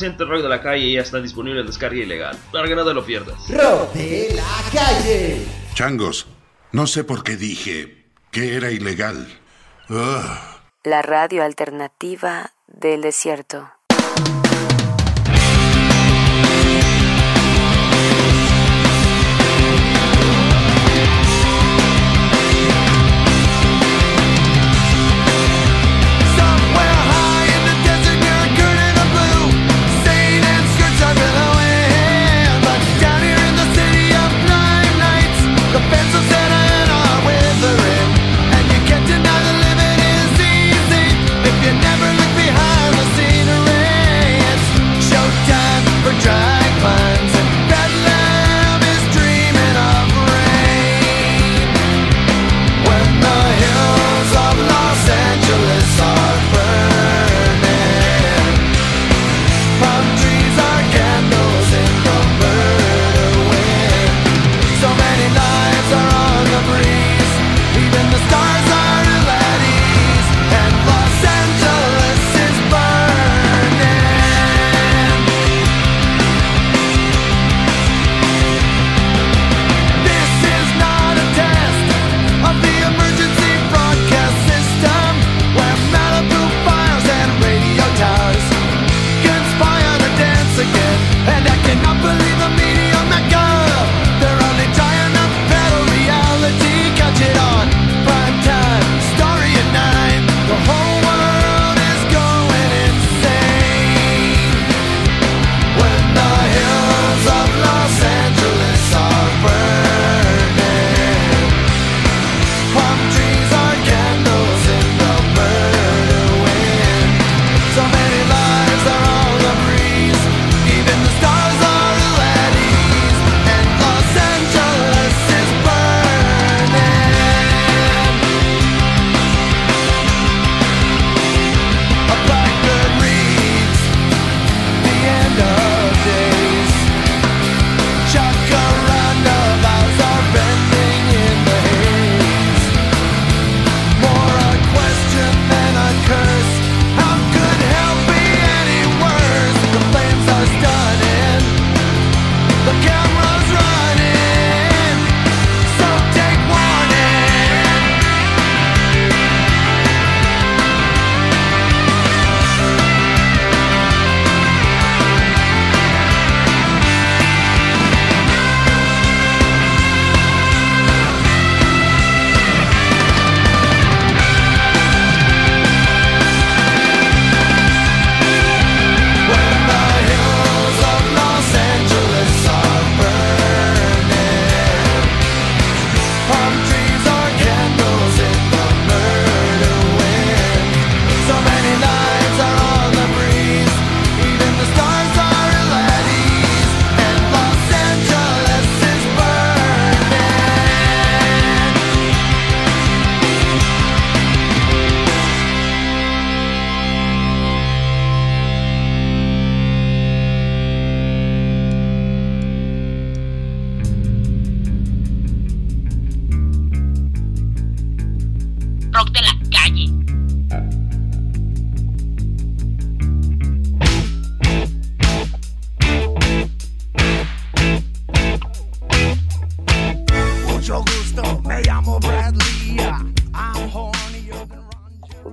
100% de la calle ya está disponible en descarga ilegal. Para que no lo pierdas. Rock de la calle. Changos, no sé por qué dije que era ilegal. Ah. La radio alternativa del desierto.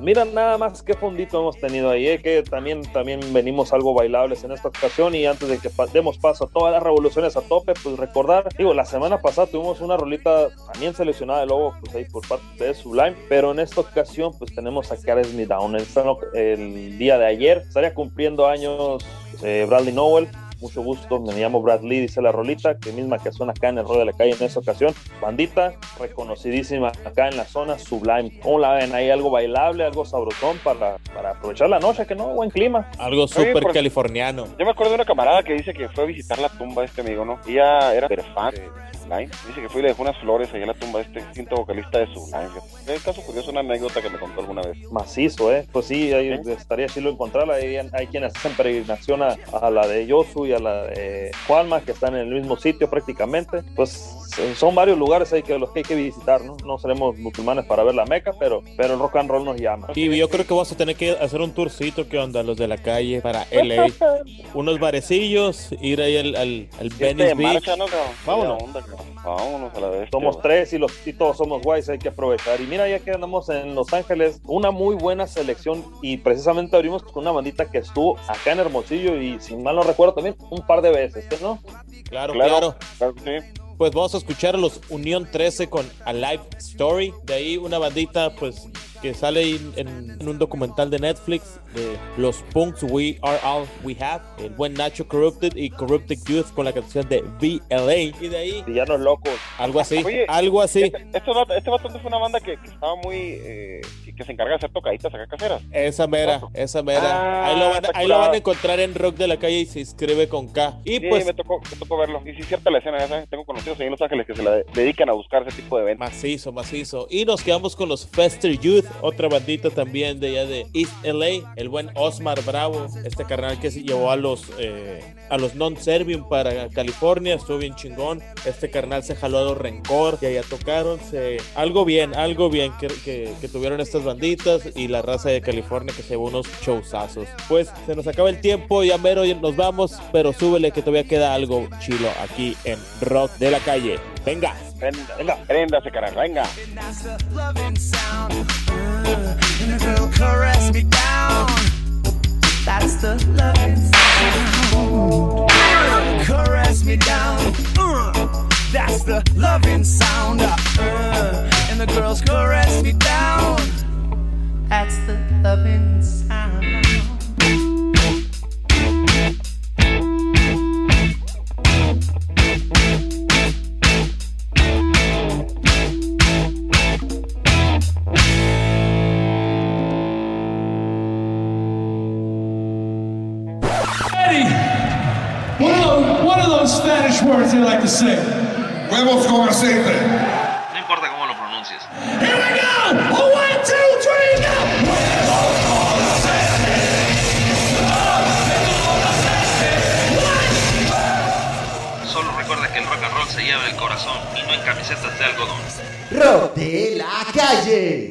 Mira nada más qué fondito hemos tenido ahí, eh, que también, también venimos algo bailables en esta ocasión y antes de que demos paso a todas las revoluciones a tope, pues recordar, digo, la semana pasada tuvimos una rolita también seleccionada de luego pues ahí por parte de Sublime, pero en esta ocasión pues tenemos a Me Down. El, el día de ayer estaría cumpliendo años eh, Bradley Nowell, mucho gusto, me llamo Brad Lee, dice la rolita, que misma que suena acá en el Rol de la Calle en esta ocasión. Bandita, reconocidísima acá en la zona Sublime. ¿Cómo la ven? ¿Hay algo bailable, algo sabrosón para, para aprovechar la noche? Que no, buen clima. Algo súper californiano. Yo me acuerdo de una camarada que dice que fue a visitar la tumba de este amigo, ¿no? Ella era super fan de Sublime. Dice que fue y le dejó unas flores ahí en la tumba de este quinto vocalista de Sublime. Es caso curioso, una anécdota que me contó alguna vez. Macizo, ¿eh? Pues sí, ahí estaría chido encontrarla. Hay, hay quienes hacen peregrinación a, a la de Yosu y a la de Juanma, que están en el mismo sitio prácticamente. Pues eh, son varios lugares ahí que los que hay que visitar, ¿no? No seremos musulmanes para ver la Meca, pero, pero el rock and roll nos llama. Y yo creo que vamos a tener que hacer un tourcito, ¿qué onda? Los de la calle para LA. Unos barecillos, ir ahí al, al, al Este Venice Beach. marcha, ¿no, cabrón? Vámonos. Onda. Vámonos a la vez. Somos tres y, los, y todos somos guays, hay que aprovechar. Y mira, ya que andamos en Los Ángeles, una muy buena selección y precisamente abrimos con una bandita que estuvo acá en Hermosillo y si mal no recuerdo también un par de veces, ¿sí, ¿no? Claro, Claro, claro. Pues vamos a escuchar a los Unión 13 con A Life Story. De ahí una bandita, pues, que sale en, en un documental de Netflix de los punks We Are All We Have. El buen Nacho Corrupted y Corrupted Youth con la canción de VLA. Y de ahí. Villanos locos. Algo así. Oye, algo así. Este, este vato, este fue una banda que, que estaba muy. Eh, que se encarga de hacer tocaditas acá caseras. Esa mera, esa mera. Ah, ahí lo, van, está ahí lo van a encontrar en Rock de la Calle y se escribe con K. Y Sí, pues me tocó, me tocó verlo. Y sí, cierta la escena esa. Tengo conocidos ahí en Los Ángeles que se la de- dedican a buscar ese tipo de eventos. Macizo, macizo. Y nos quedamos con los Fester Youth, otra bandita también de allá de East LA. El buen Osmar Bravo, este carnal que se llevó a los eh, a los non-servium para California, estuvo bien chingón. Este carnal se jaló a los Rencor y allá tocaron. Se... Algo bien, algo bien que, que, tuvieron estas banditas y la raza de California que se llevó unos showzazos. Pues se nos acaba el tiempo, ya mero nos vamos, pero súbele que todavía queda algo chilo aquí en Rock de la Calle. Venga. Venga, préndase, carajo, venga. That's the loving sound. Uh, caress me down. That's. Uh, the loving sound. And the girls caress me down. That's the loving sound. What are, those, what are those Spanish words they like to say? Huevos con aceite. No importa cómo lo pronuncies. Here we go! Oh, one, two, three, go! Solo recuerda que el rock and roll se lleva en el corazón y no en camisetas de algodón. Rock de la calle.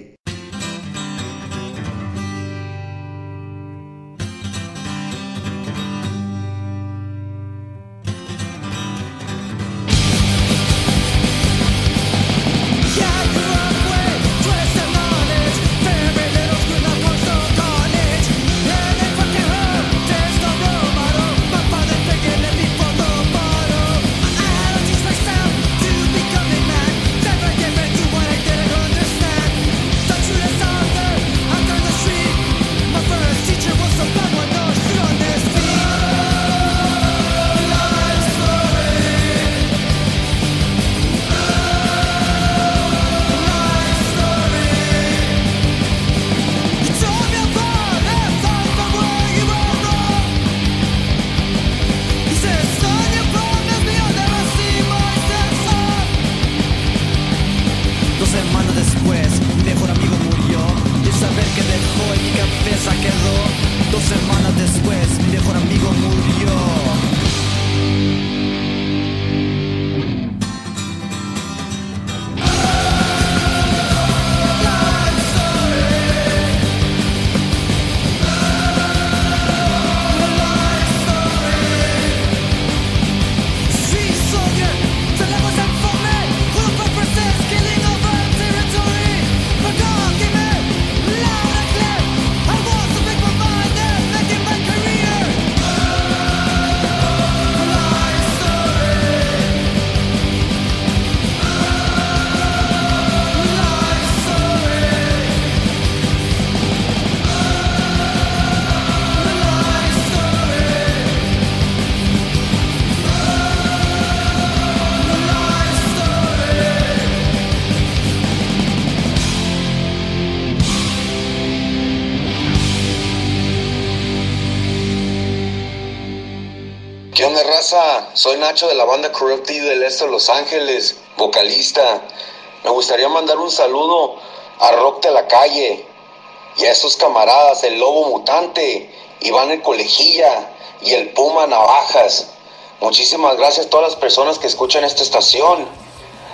Soy Nacho de la banda Corrupted del Este de Los Ángeles, vocalista. Me gustaría mandar un saludo a Rock de la Calle y a esos camaradas, el Lobo Mutante, Iván el Colejilla y el Puma Navajas. Muchísimas gracias a todas las personas que escuchan esta estación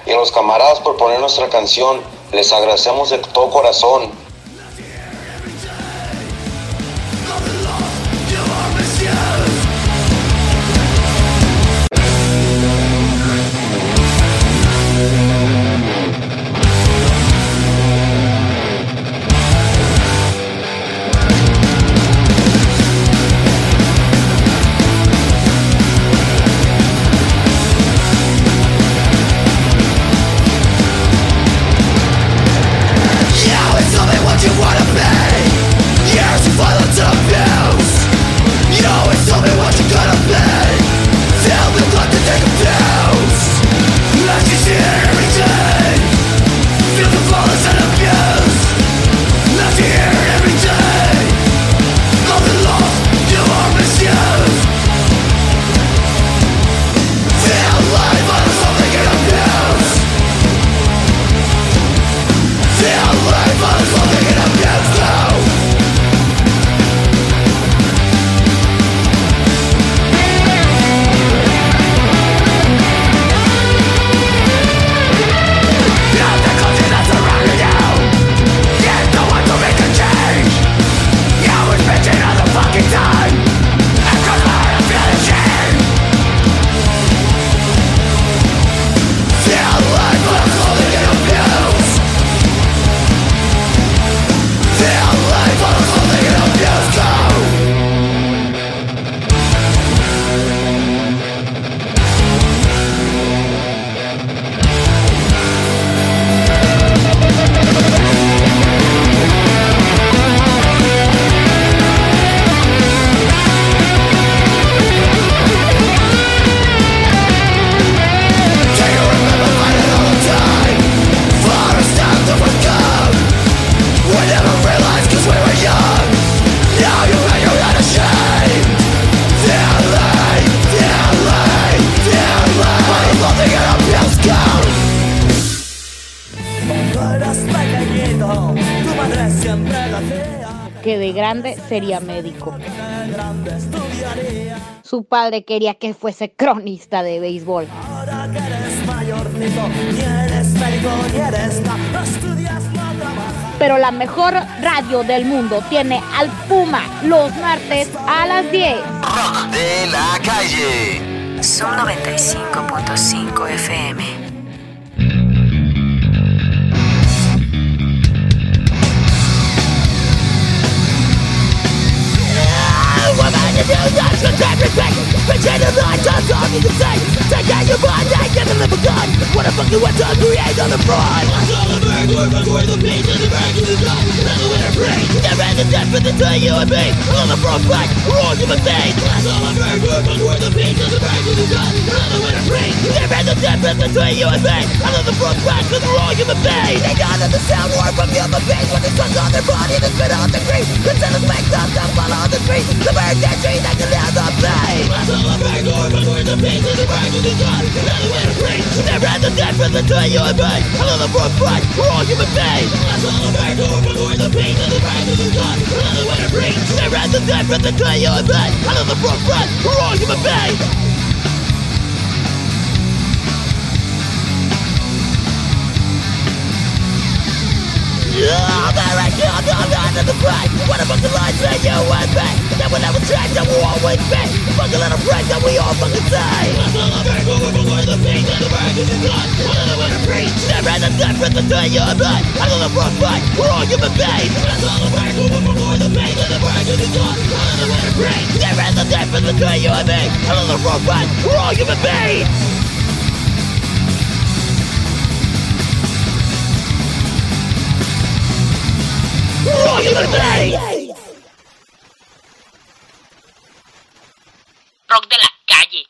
y a los camaradas por poner nuestra canción. Les agradecemos de todo corazón. Sería médico. Su padre quería que fuese cronista de béisbol. Pero la mejor radio del mundo tiene al Puma los martes a las 10. Rock de la calle. Zoom 95.5 FM. If you got your Pretend to lie, just all you can say. Take out your mind, I never live a gun What a fucking what to create on the front. I saw the bird, work before the beat And the back of the gun, and the winner free Never end the death for the you and me. On the front fight, we're all human beings. I saw the bird, work before the beat And the back of the gun, and the winner free Never end the death for the you and me. On the front fight, cause we're all human beings. They got the sound war from human beings When the sun's on their body, the spit on the green. The sellers make them down, follow the tree The bird that tree that can live the pain I saw the bird, work before the beat And the back of the gun, and the winner free Never end the death for the two you and me On the front fight, we're all human beings I saw the bird, work before the beat And the back of the gun, and the winner free Never end the death for the two you and me On the front fight, we're all human beings Yeah, there I go, I'm not in the fight What a fucking lie say you and me That will never change, that will always be The fucking little break that we all fucking say. I saw the bird, work before the beat And the back of the gun, and the winner free Never end the death for the two you and me On the front fight, we're all human beings. I saw the bird, work before the beat And the back of the gun, and the winner free Never end the death for the two you and me On the front fight, we're all human beings We're all human beings Rock de la calle.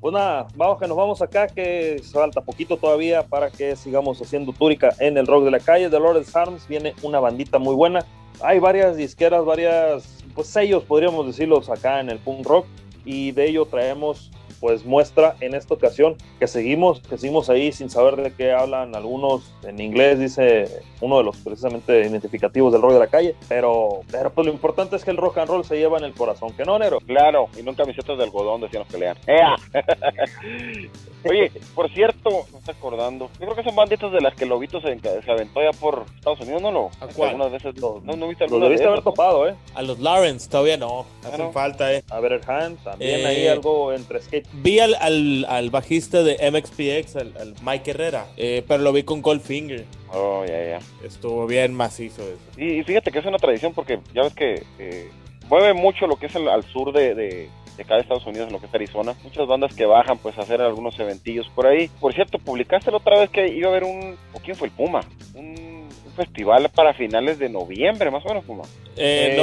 Pues nada, vamos que nos vamos acá, que falta poquito todavía para que sigamos haciendo túrica en el rock de la calle. De Lawrence Arms viene una bandita muy buena. Hay varias disqueras, varias, pues sellos, podríamos decirlos acá en el punk rock. Y de ello traemos pues muestra en esta ocasión que seguimos, que seguimos ahí sin saber de qué hablan algunos en inglés, dice uno de los precisamente identificativos del rock de la calle, pero, pero pues lo importante es que el rock and roll se lleva en el corazón, que no, Nero. Claro, y nunca camisetas de algodón decían los que lean. ¡Ea! Oye, por cierto, me está acordando. Yo creo que son banditas de las que Lobito se, se aventó ya por Estados Unidos, ¿no? Lo, cuál? Algunas veces lo, no, no viste Los alguna debiste de haber ¿no? topado, ¿eh? A los Lawrence todavía no, hacen Claro. falta, eh. A ver, Hand, también Eh, ahí algo entre skate. Vi al, al, al bajista de MXPX, al, al Mike Herrera, eh, pero lo vi con Goldfinger. Oh, ya, ya. Estuvo bien macizo eso. Y, y fíjate que es una tradición porque ya ves que eh, mueve mucho lo que es el, al sur de, de, de acá de Estados Unidos, lo que es Arizona. Muchas bandas que bajan pues a hacer algunos eventillos por ahí. Por cierto, publicaste la otra vez que iba a haber un... ¿O quién fue el Puma? Un festival para finales de noviembre, más o menos, Puma. Eh,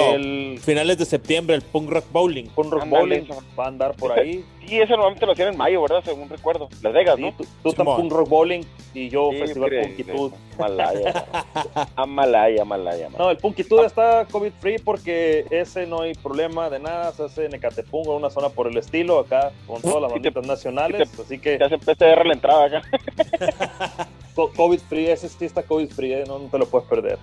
no, finales de septiembre, el Punk Rock Bowling. Punk Rock Bowling va a andar por ahí. Sí, eso normalmente lo hacían en mayo, ¿verdad? Según recuerdo. Las Vegas, ¿no? Tú estás Punk Rock Bowling y yo Sí, Festival. Punkitud. Malaya. Amalaya, Amalaya. No, el Punkitud está COVID free porque ese no hay problema de nada, se hace en Ecatepunk, una zona por el estilo, acá con todas las Y te- banditas nacionales, así que Te hacen PCR la entrada acá. co- COVID free, ese sí está COVID free, eh, no, no te lo puedes perder.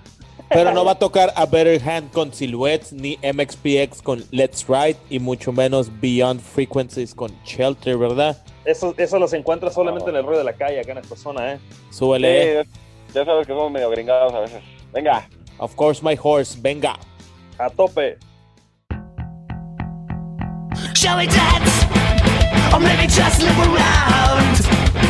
Pero no va a tocar a Better Hand con Silhouettes, ni MXPX con Let's Ride, y mucho menos Beyond Frequencies con Shelter, ¿verdad? Eso, eso los encuentras solamente en el rollo de la calle, acá en esta zona, ¿eh? Súbele. Sí, ya sabes que somos medio gringados a veces. Venga. Of course, my horse, venga. A tope. Shall we dance? Or maybe just look around?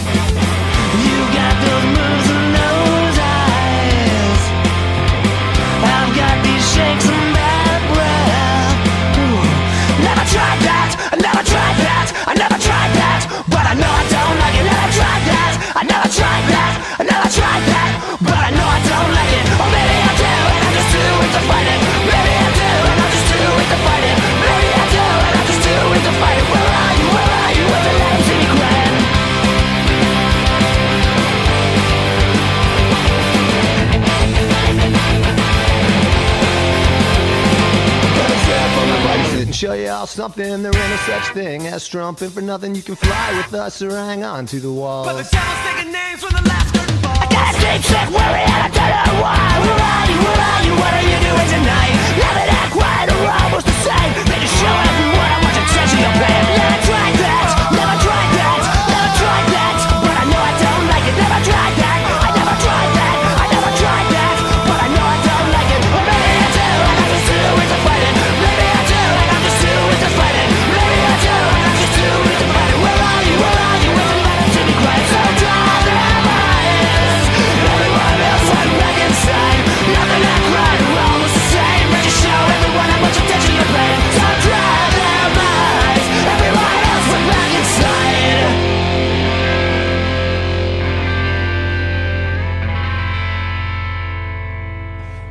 show you all something. There ain't no such thing as strumping for nothing. You can fly with us or hang on to the wall. But the devil's taking names when the last curtain falls. I got a deep sick worry and I don't know why. Where are you? Where are you? What are you doing tonight? Never that quiet or almost the same. Make it show everyone how much attention you're paying.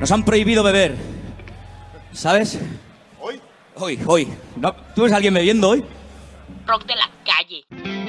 Nos han prohibido beber. ¿Sabes? ¿Hoy? Hoy, hoy. No, ¿Tú ves a alguien bebiendo hoy? Rock de la calle.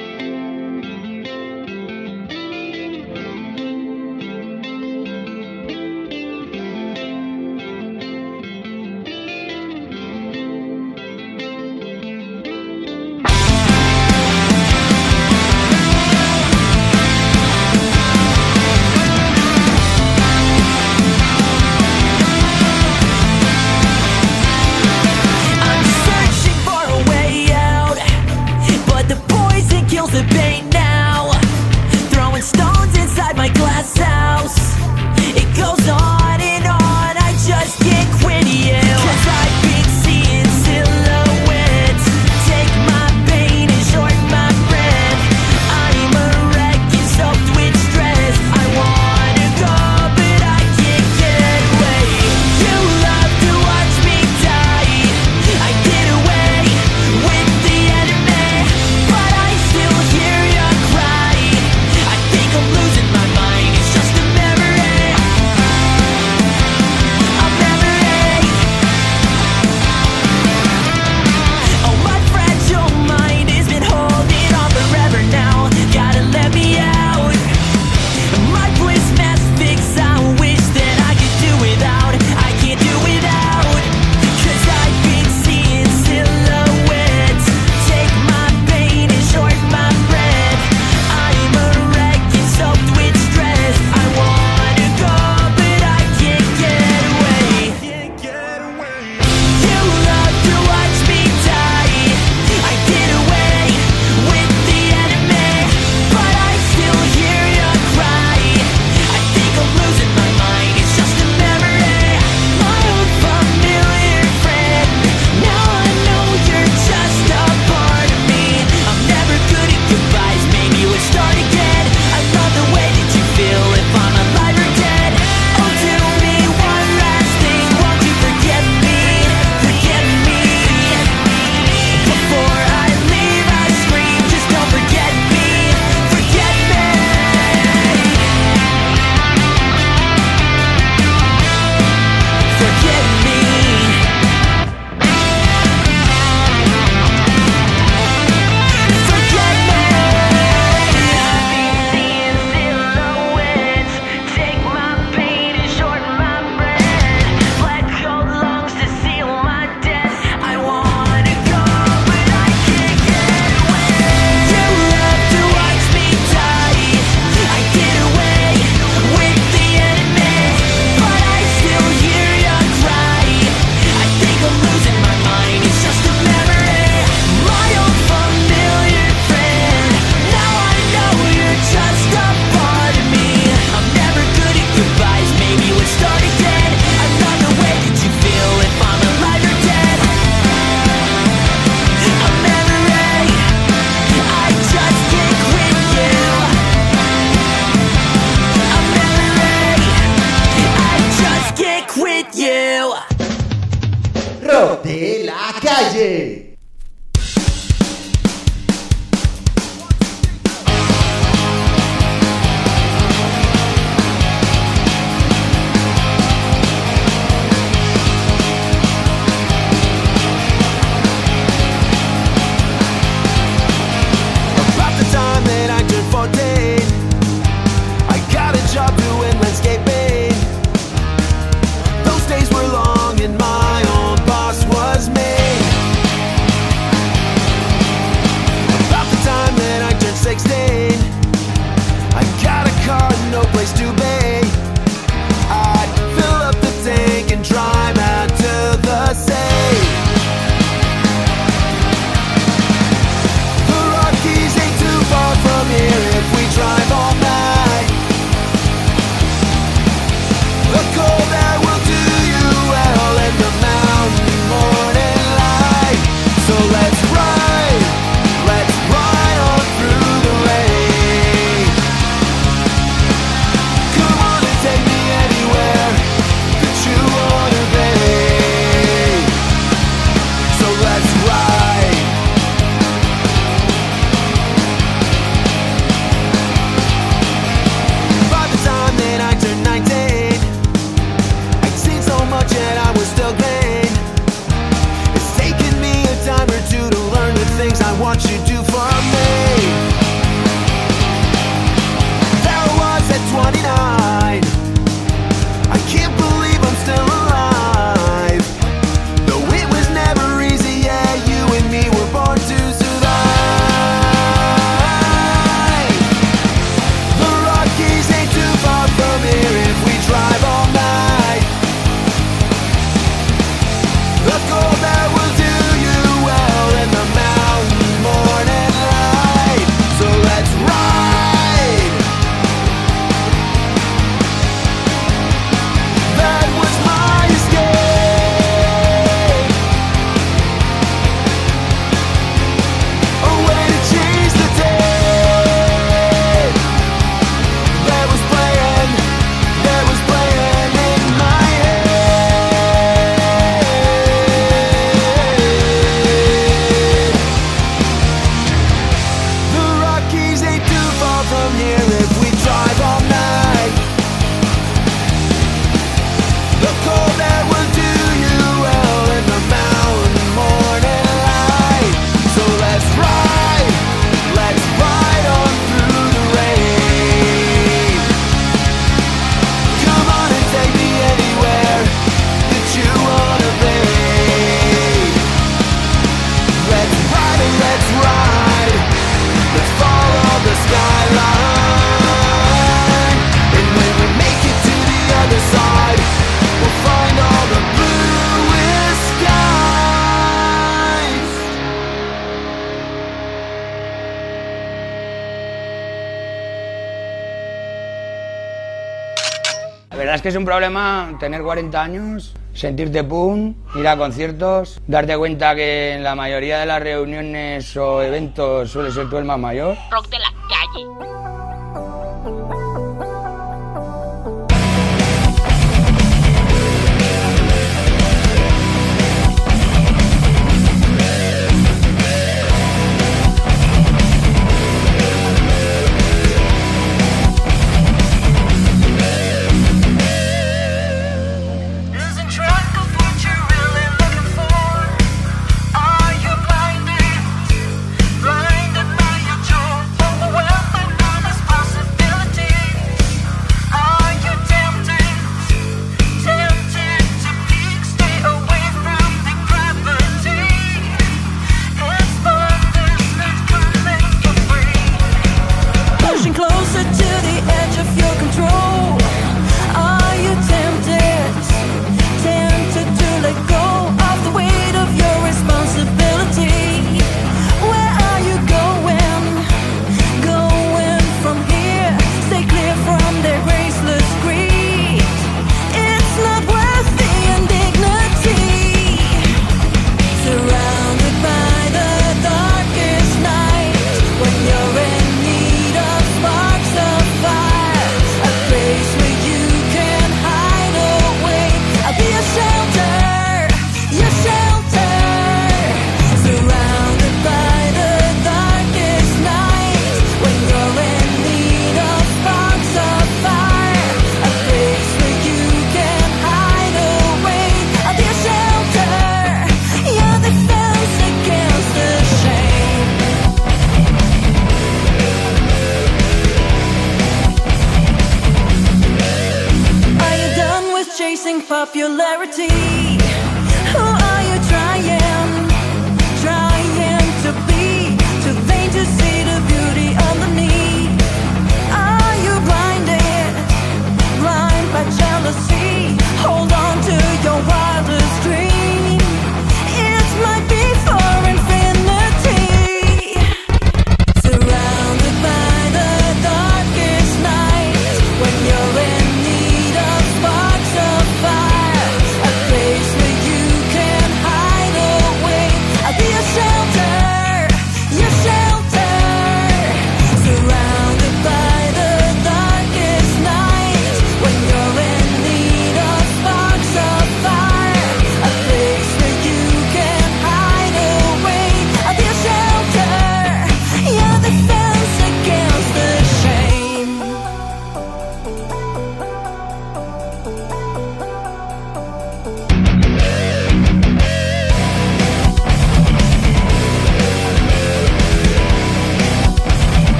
es un problema tener 40 años, sentirte pum, ir a conciertos, darte cuenta que en la mayoría de las reuniones o eventos suele ser tú el más mayor. Rock de la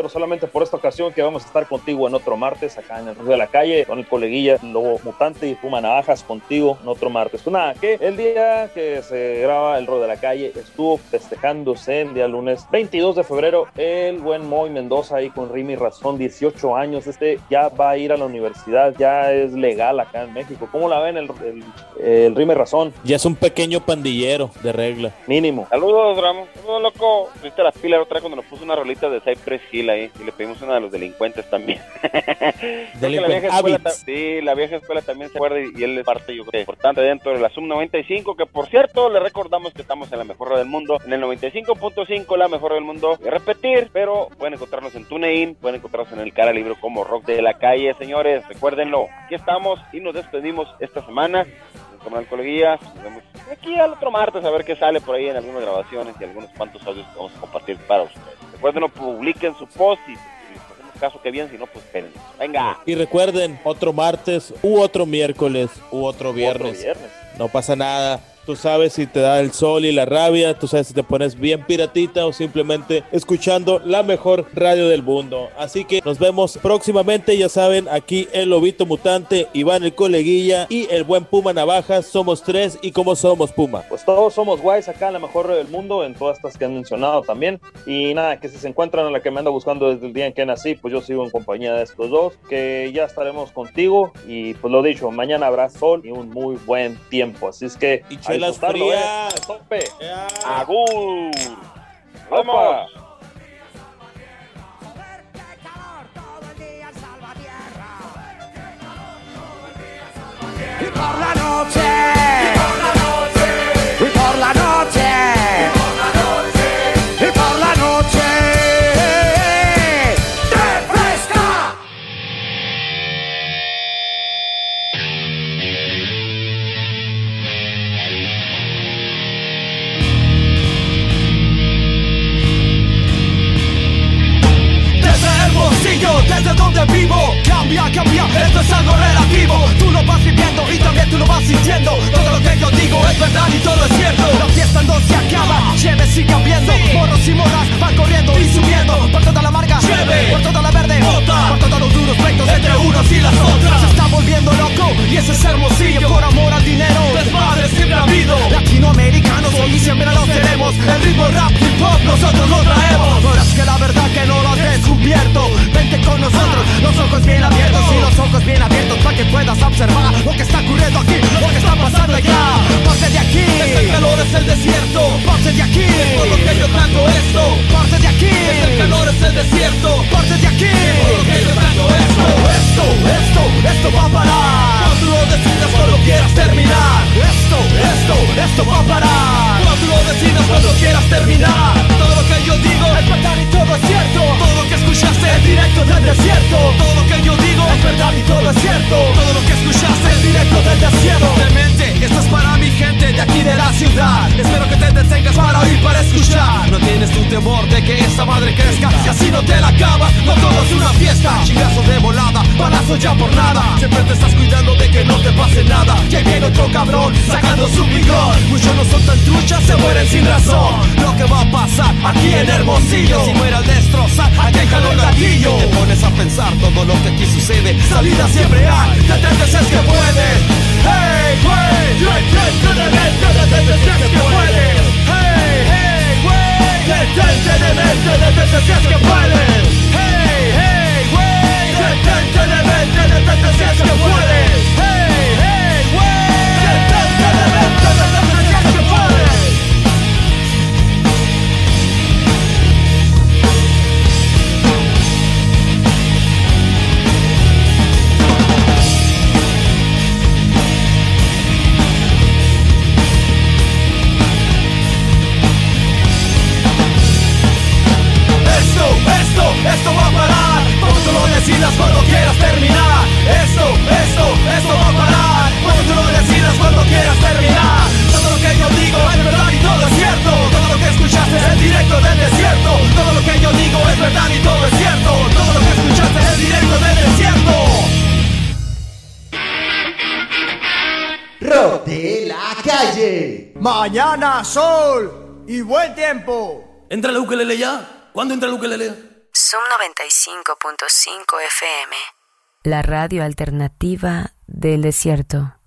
pero solamente por esta ocasión que vamos a estar contigo en otro martes, acá en el Río de la Calle, con el coleguilla Lobo Mutante y Puma Navajas contigo en otro martes. Pues nada, que el día que se graba el Río de la Calle estuvo festejándose el día lunes 22 de febrero el buen Moy Mendoza ahí con Rimi Razón, 18 años, este ya va a ir a la universidad, ya es legal acá en México. ¿Cómo la ven el, el, el Rimi Razón? Ya es un pequeño pandillero de regla. Mínimo. Saludos, Ramos. Saludos, loco. Viste la pila la otra vez cuando nos puso una rolita de Cypress Hill ahí y le pedimos una los delincuentes también. Que la vieja escuela sí, la vieja escuela también se acuerda y, y él es parte, yo creo, importante dentro de la Sub 95, que por cierto, le recordamos que estamos en la mejor del mundo, en el 95.5, la mejor del mundo. Y repetir, pero pueden encontrarnos en TuneIn, pueden encontrarnos en el cara libro como Rock de la Calle, señores. Recuérdenlo, aquí estamos y nos despedimos esta semana. Como el coleguilla, nos vemos aquí al otro martes a ver qué sale por ahí en algunas grabaciones y algunos cuantos audios que vamos a compartir para ustedes. Recuerden, publiquen su post y caso que bien, si no, pues. Venga. Y recuerden, otro martes u otro miércoles u otro viernes. viernes. No pasa nada. Tú sabes si te da el sol y la rabia, tú sabes si te pones bien piratita o simplemente escuchando la mejor radio del mundo. Así que nos vemos próximamente, ya saben, aquí el Lobito Mutante, Iván el Coleguilla y el buen Puma Navajas. Somos tres y como somos Puma. Pues todos somos guays acá en la mejor radio del mundo, en todas estas que han mencionado también. Y nada, que si se encuentran a la que me anda buscando desde el día en que nací, pues yo sigo en compañía de estos dos, que ya estaremos contigo. Y pues lo dicho, mañana habrá sol y un muy buen tiempo. Así es que. Chelas frías. tope. ¡Agur! ¡Vamos! Es algo relativo. Tú lo vas viviendo y también tú lo vas sintiendo yo digo es verdad y todo es cierto La fiesta no se acaba, Cheve sigue habiendo Morros y morras van corriendo y subiendo. Por toda la amarga, Cheve, por toda la verde Bota, por todos los duros pleitos entre unos y las otras. Se está volviendo loco y ese es hermosillo. Por amor al dinero, desmadre siempre ha habido. Latinoamericanos hoy y siempre lo seremos. El ritmo rap, hip hop, nosotros lo traemos. Es que la verdad que no lo has descubierto. Vente con nosotros, los ojos bien abiertos Y los ojos bien abiertos para que puedas observar Lo que está ocurriendo aquí, lo que está pasando allá parte de aquí. Es el calor, es el desierto, parte de aquí. Por lo que yo canto esto, parte de aquí. Es el calor, es el desierto, parte de aquí. Por lo que yo canto esto, esto, esto, esto va a parar. Cuando lo decidas, solo quieras terminar. Esto, esto, esto va a parar lo decidas, cuando quieras terminar. Todo lo que yo digo es verdad y todo es cierto. Todo lo que escuchaste es directo del desierto. Todo lo que yo digo es verdad y todo es cierto. Todo lo que escuchaste es directo del desierto. Demente, esto es para mi gente de aquí de la ciudad. Espero que te detengas para oír, para escuchar. No tienes tu temor de que esta madre crezca. Si así no te la acabas, no todo es una fiesta. Chingazo de volada, balazo ya por nada. Siempre te estás cuidando de que no te pase nada. Que viene otro cabrón sacando su vigor. Muchos no son tan truchas, se mueren sin razón Lo que va a pasar aquí en Hermosillo Si muere al destrozar, aquí hay calor gatillo Te pones a pensar todo lo que aquí sucede Salida siempre hay, detente si es que puedes Hey, güey, detente de mente, es que puedes Hey, hey, güey, detente de mente, detente si es que puedes Hey, hey, güey, detente de mente, es que puedes decidas, cuando quieras terminar Esto, esto, esto va a parar Cuando tú lo decidas, cuando quieras terminar Todo lo que yo digo es verdad y todo es cierto Todo lo que escuchaste es el directo del desierto Todo lo que yo digo es verdad y todo es cierto Todo lo que escuchaste es el directo del desierto Rock de la calle. Mañana sol y buen tiempo. ¿Entra el ukelele ya? ¿Cuándo entra el ukelele? Zoom 95.5 FM. La radio alternativa del desierto.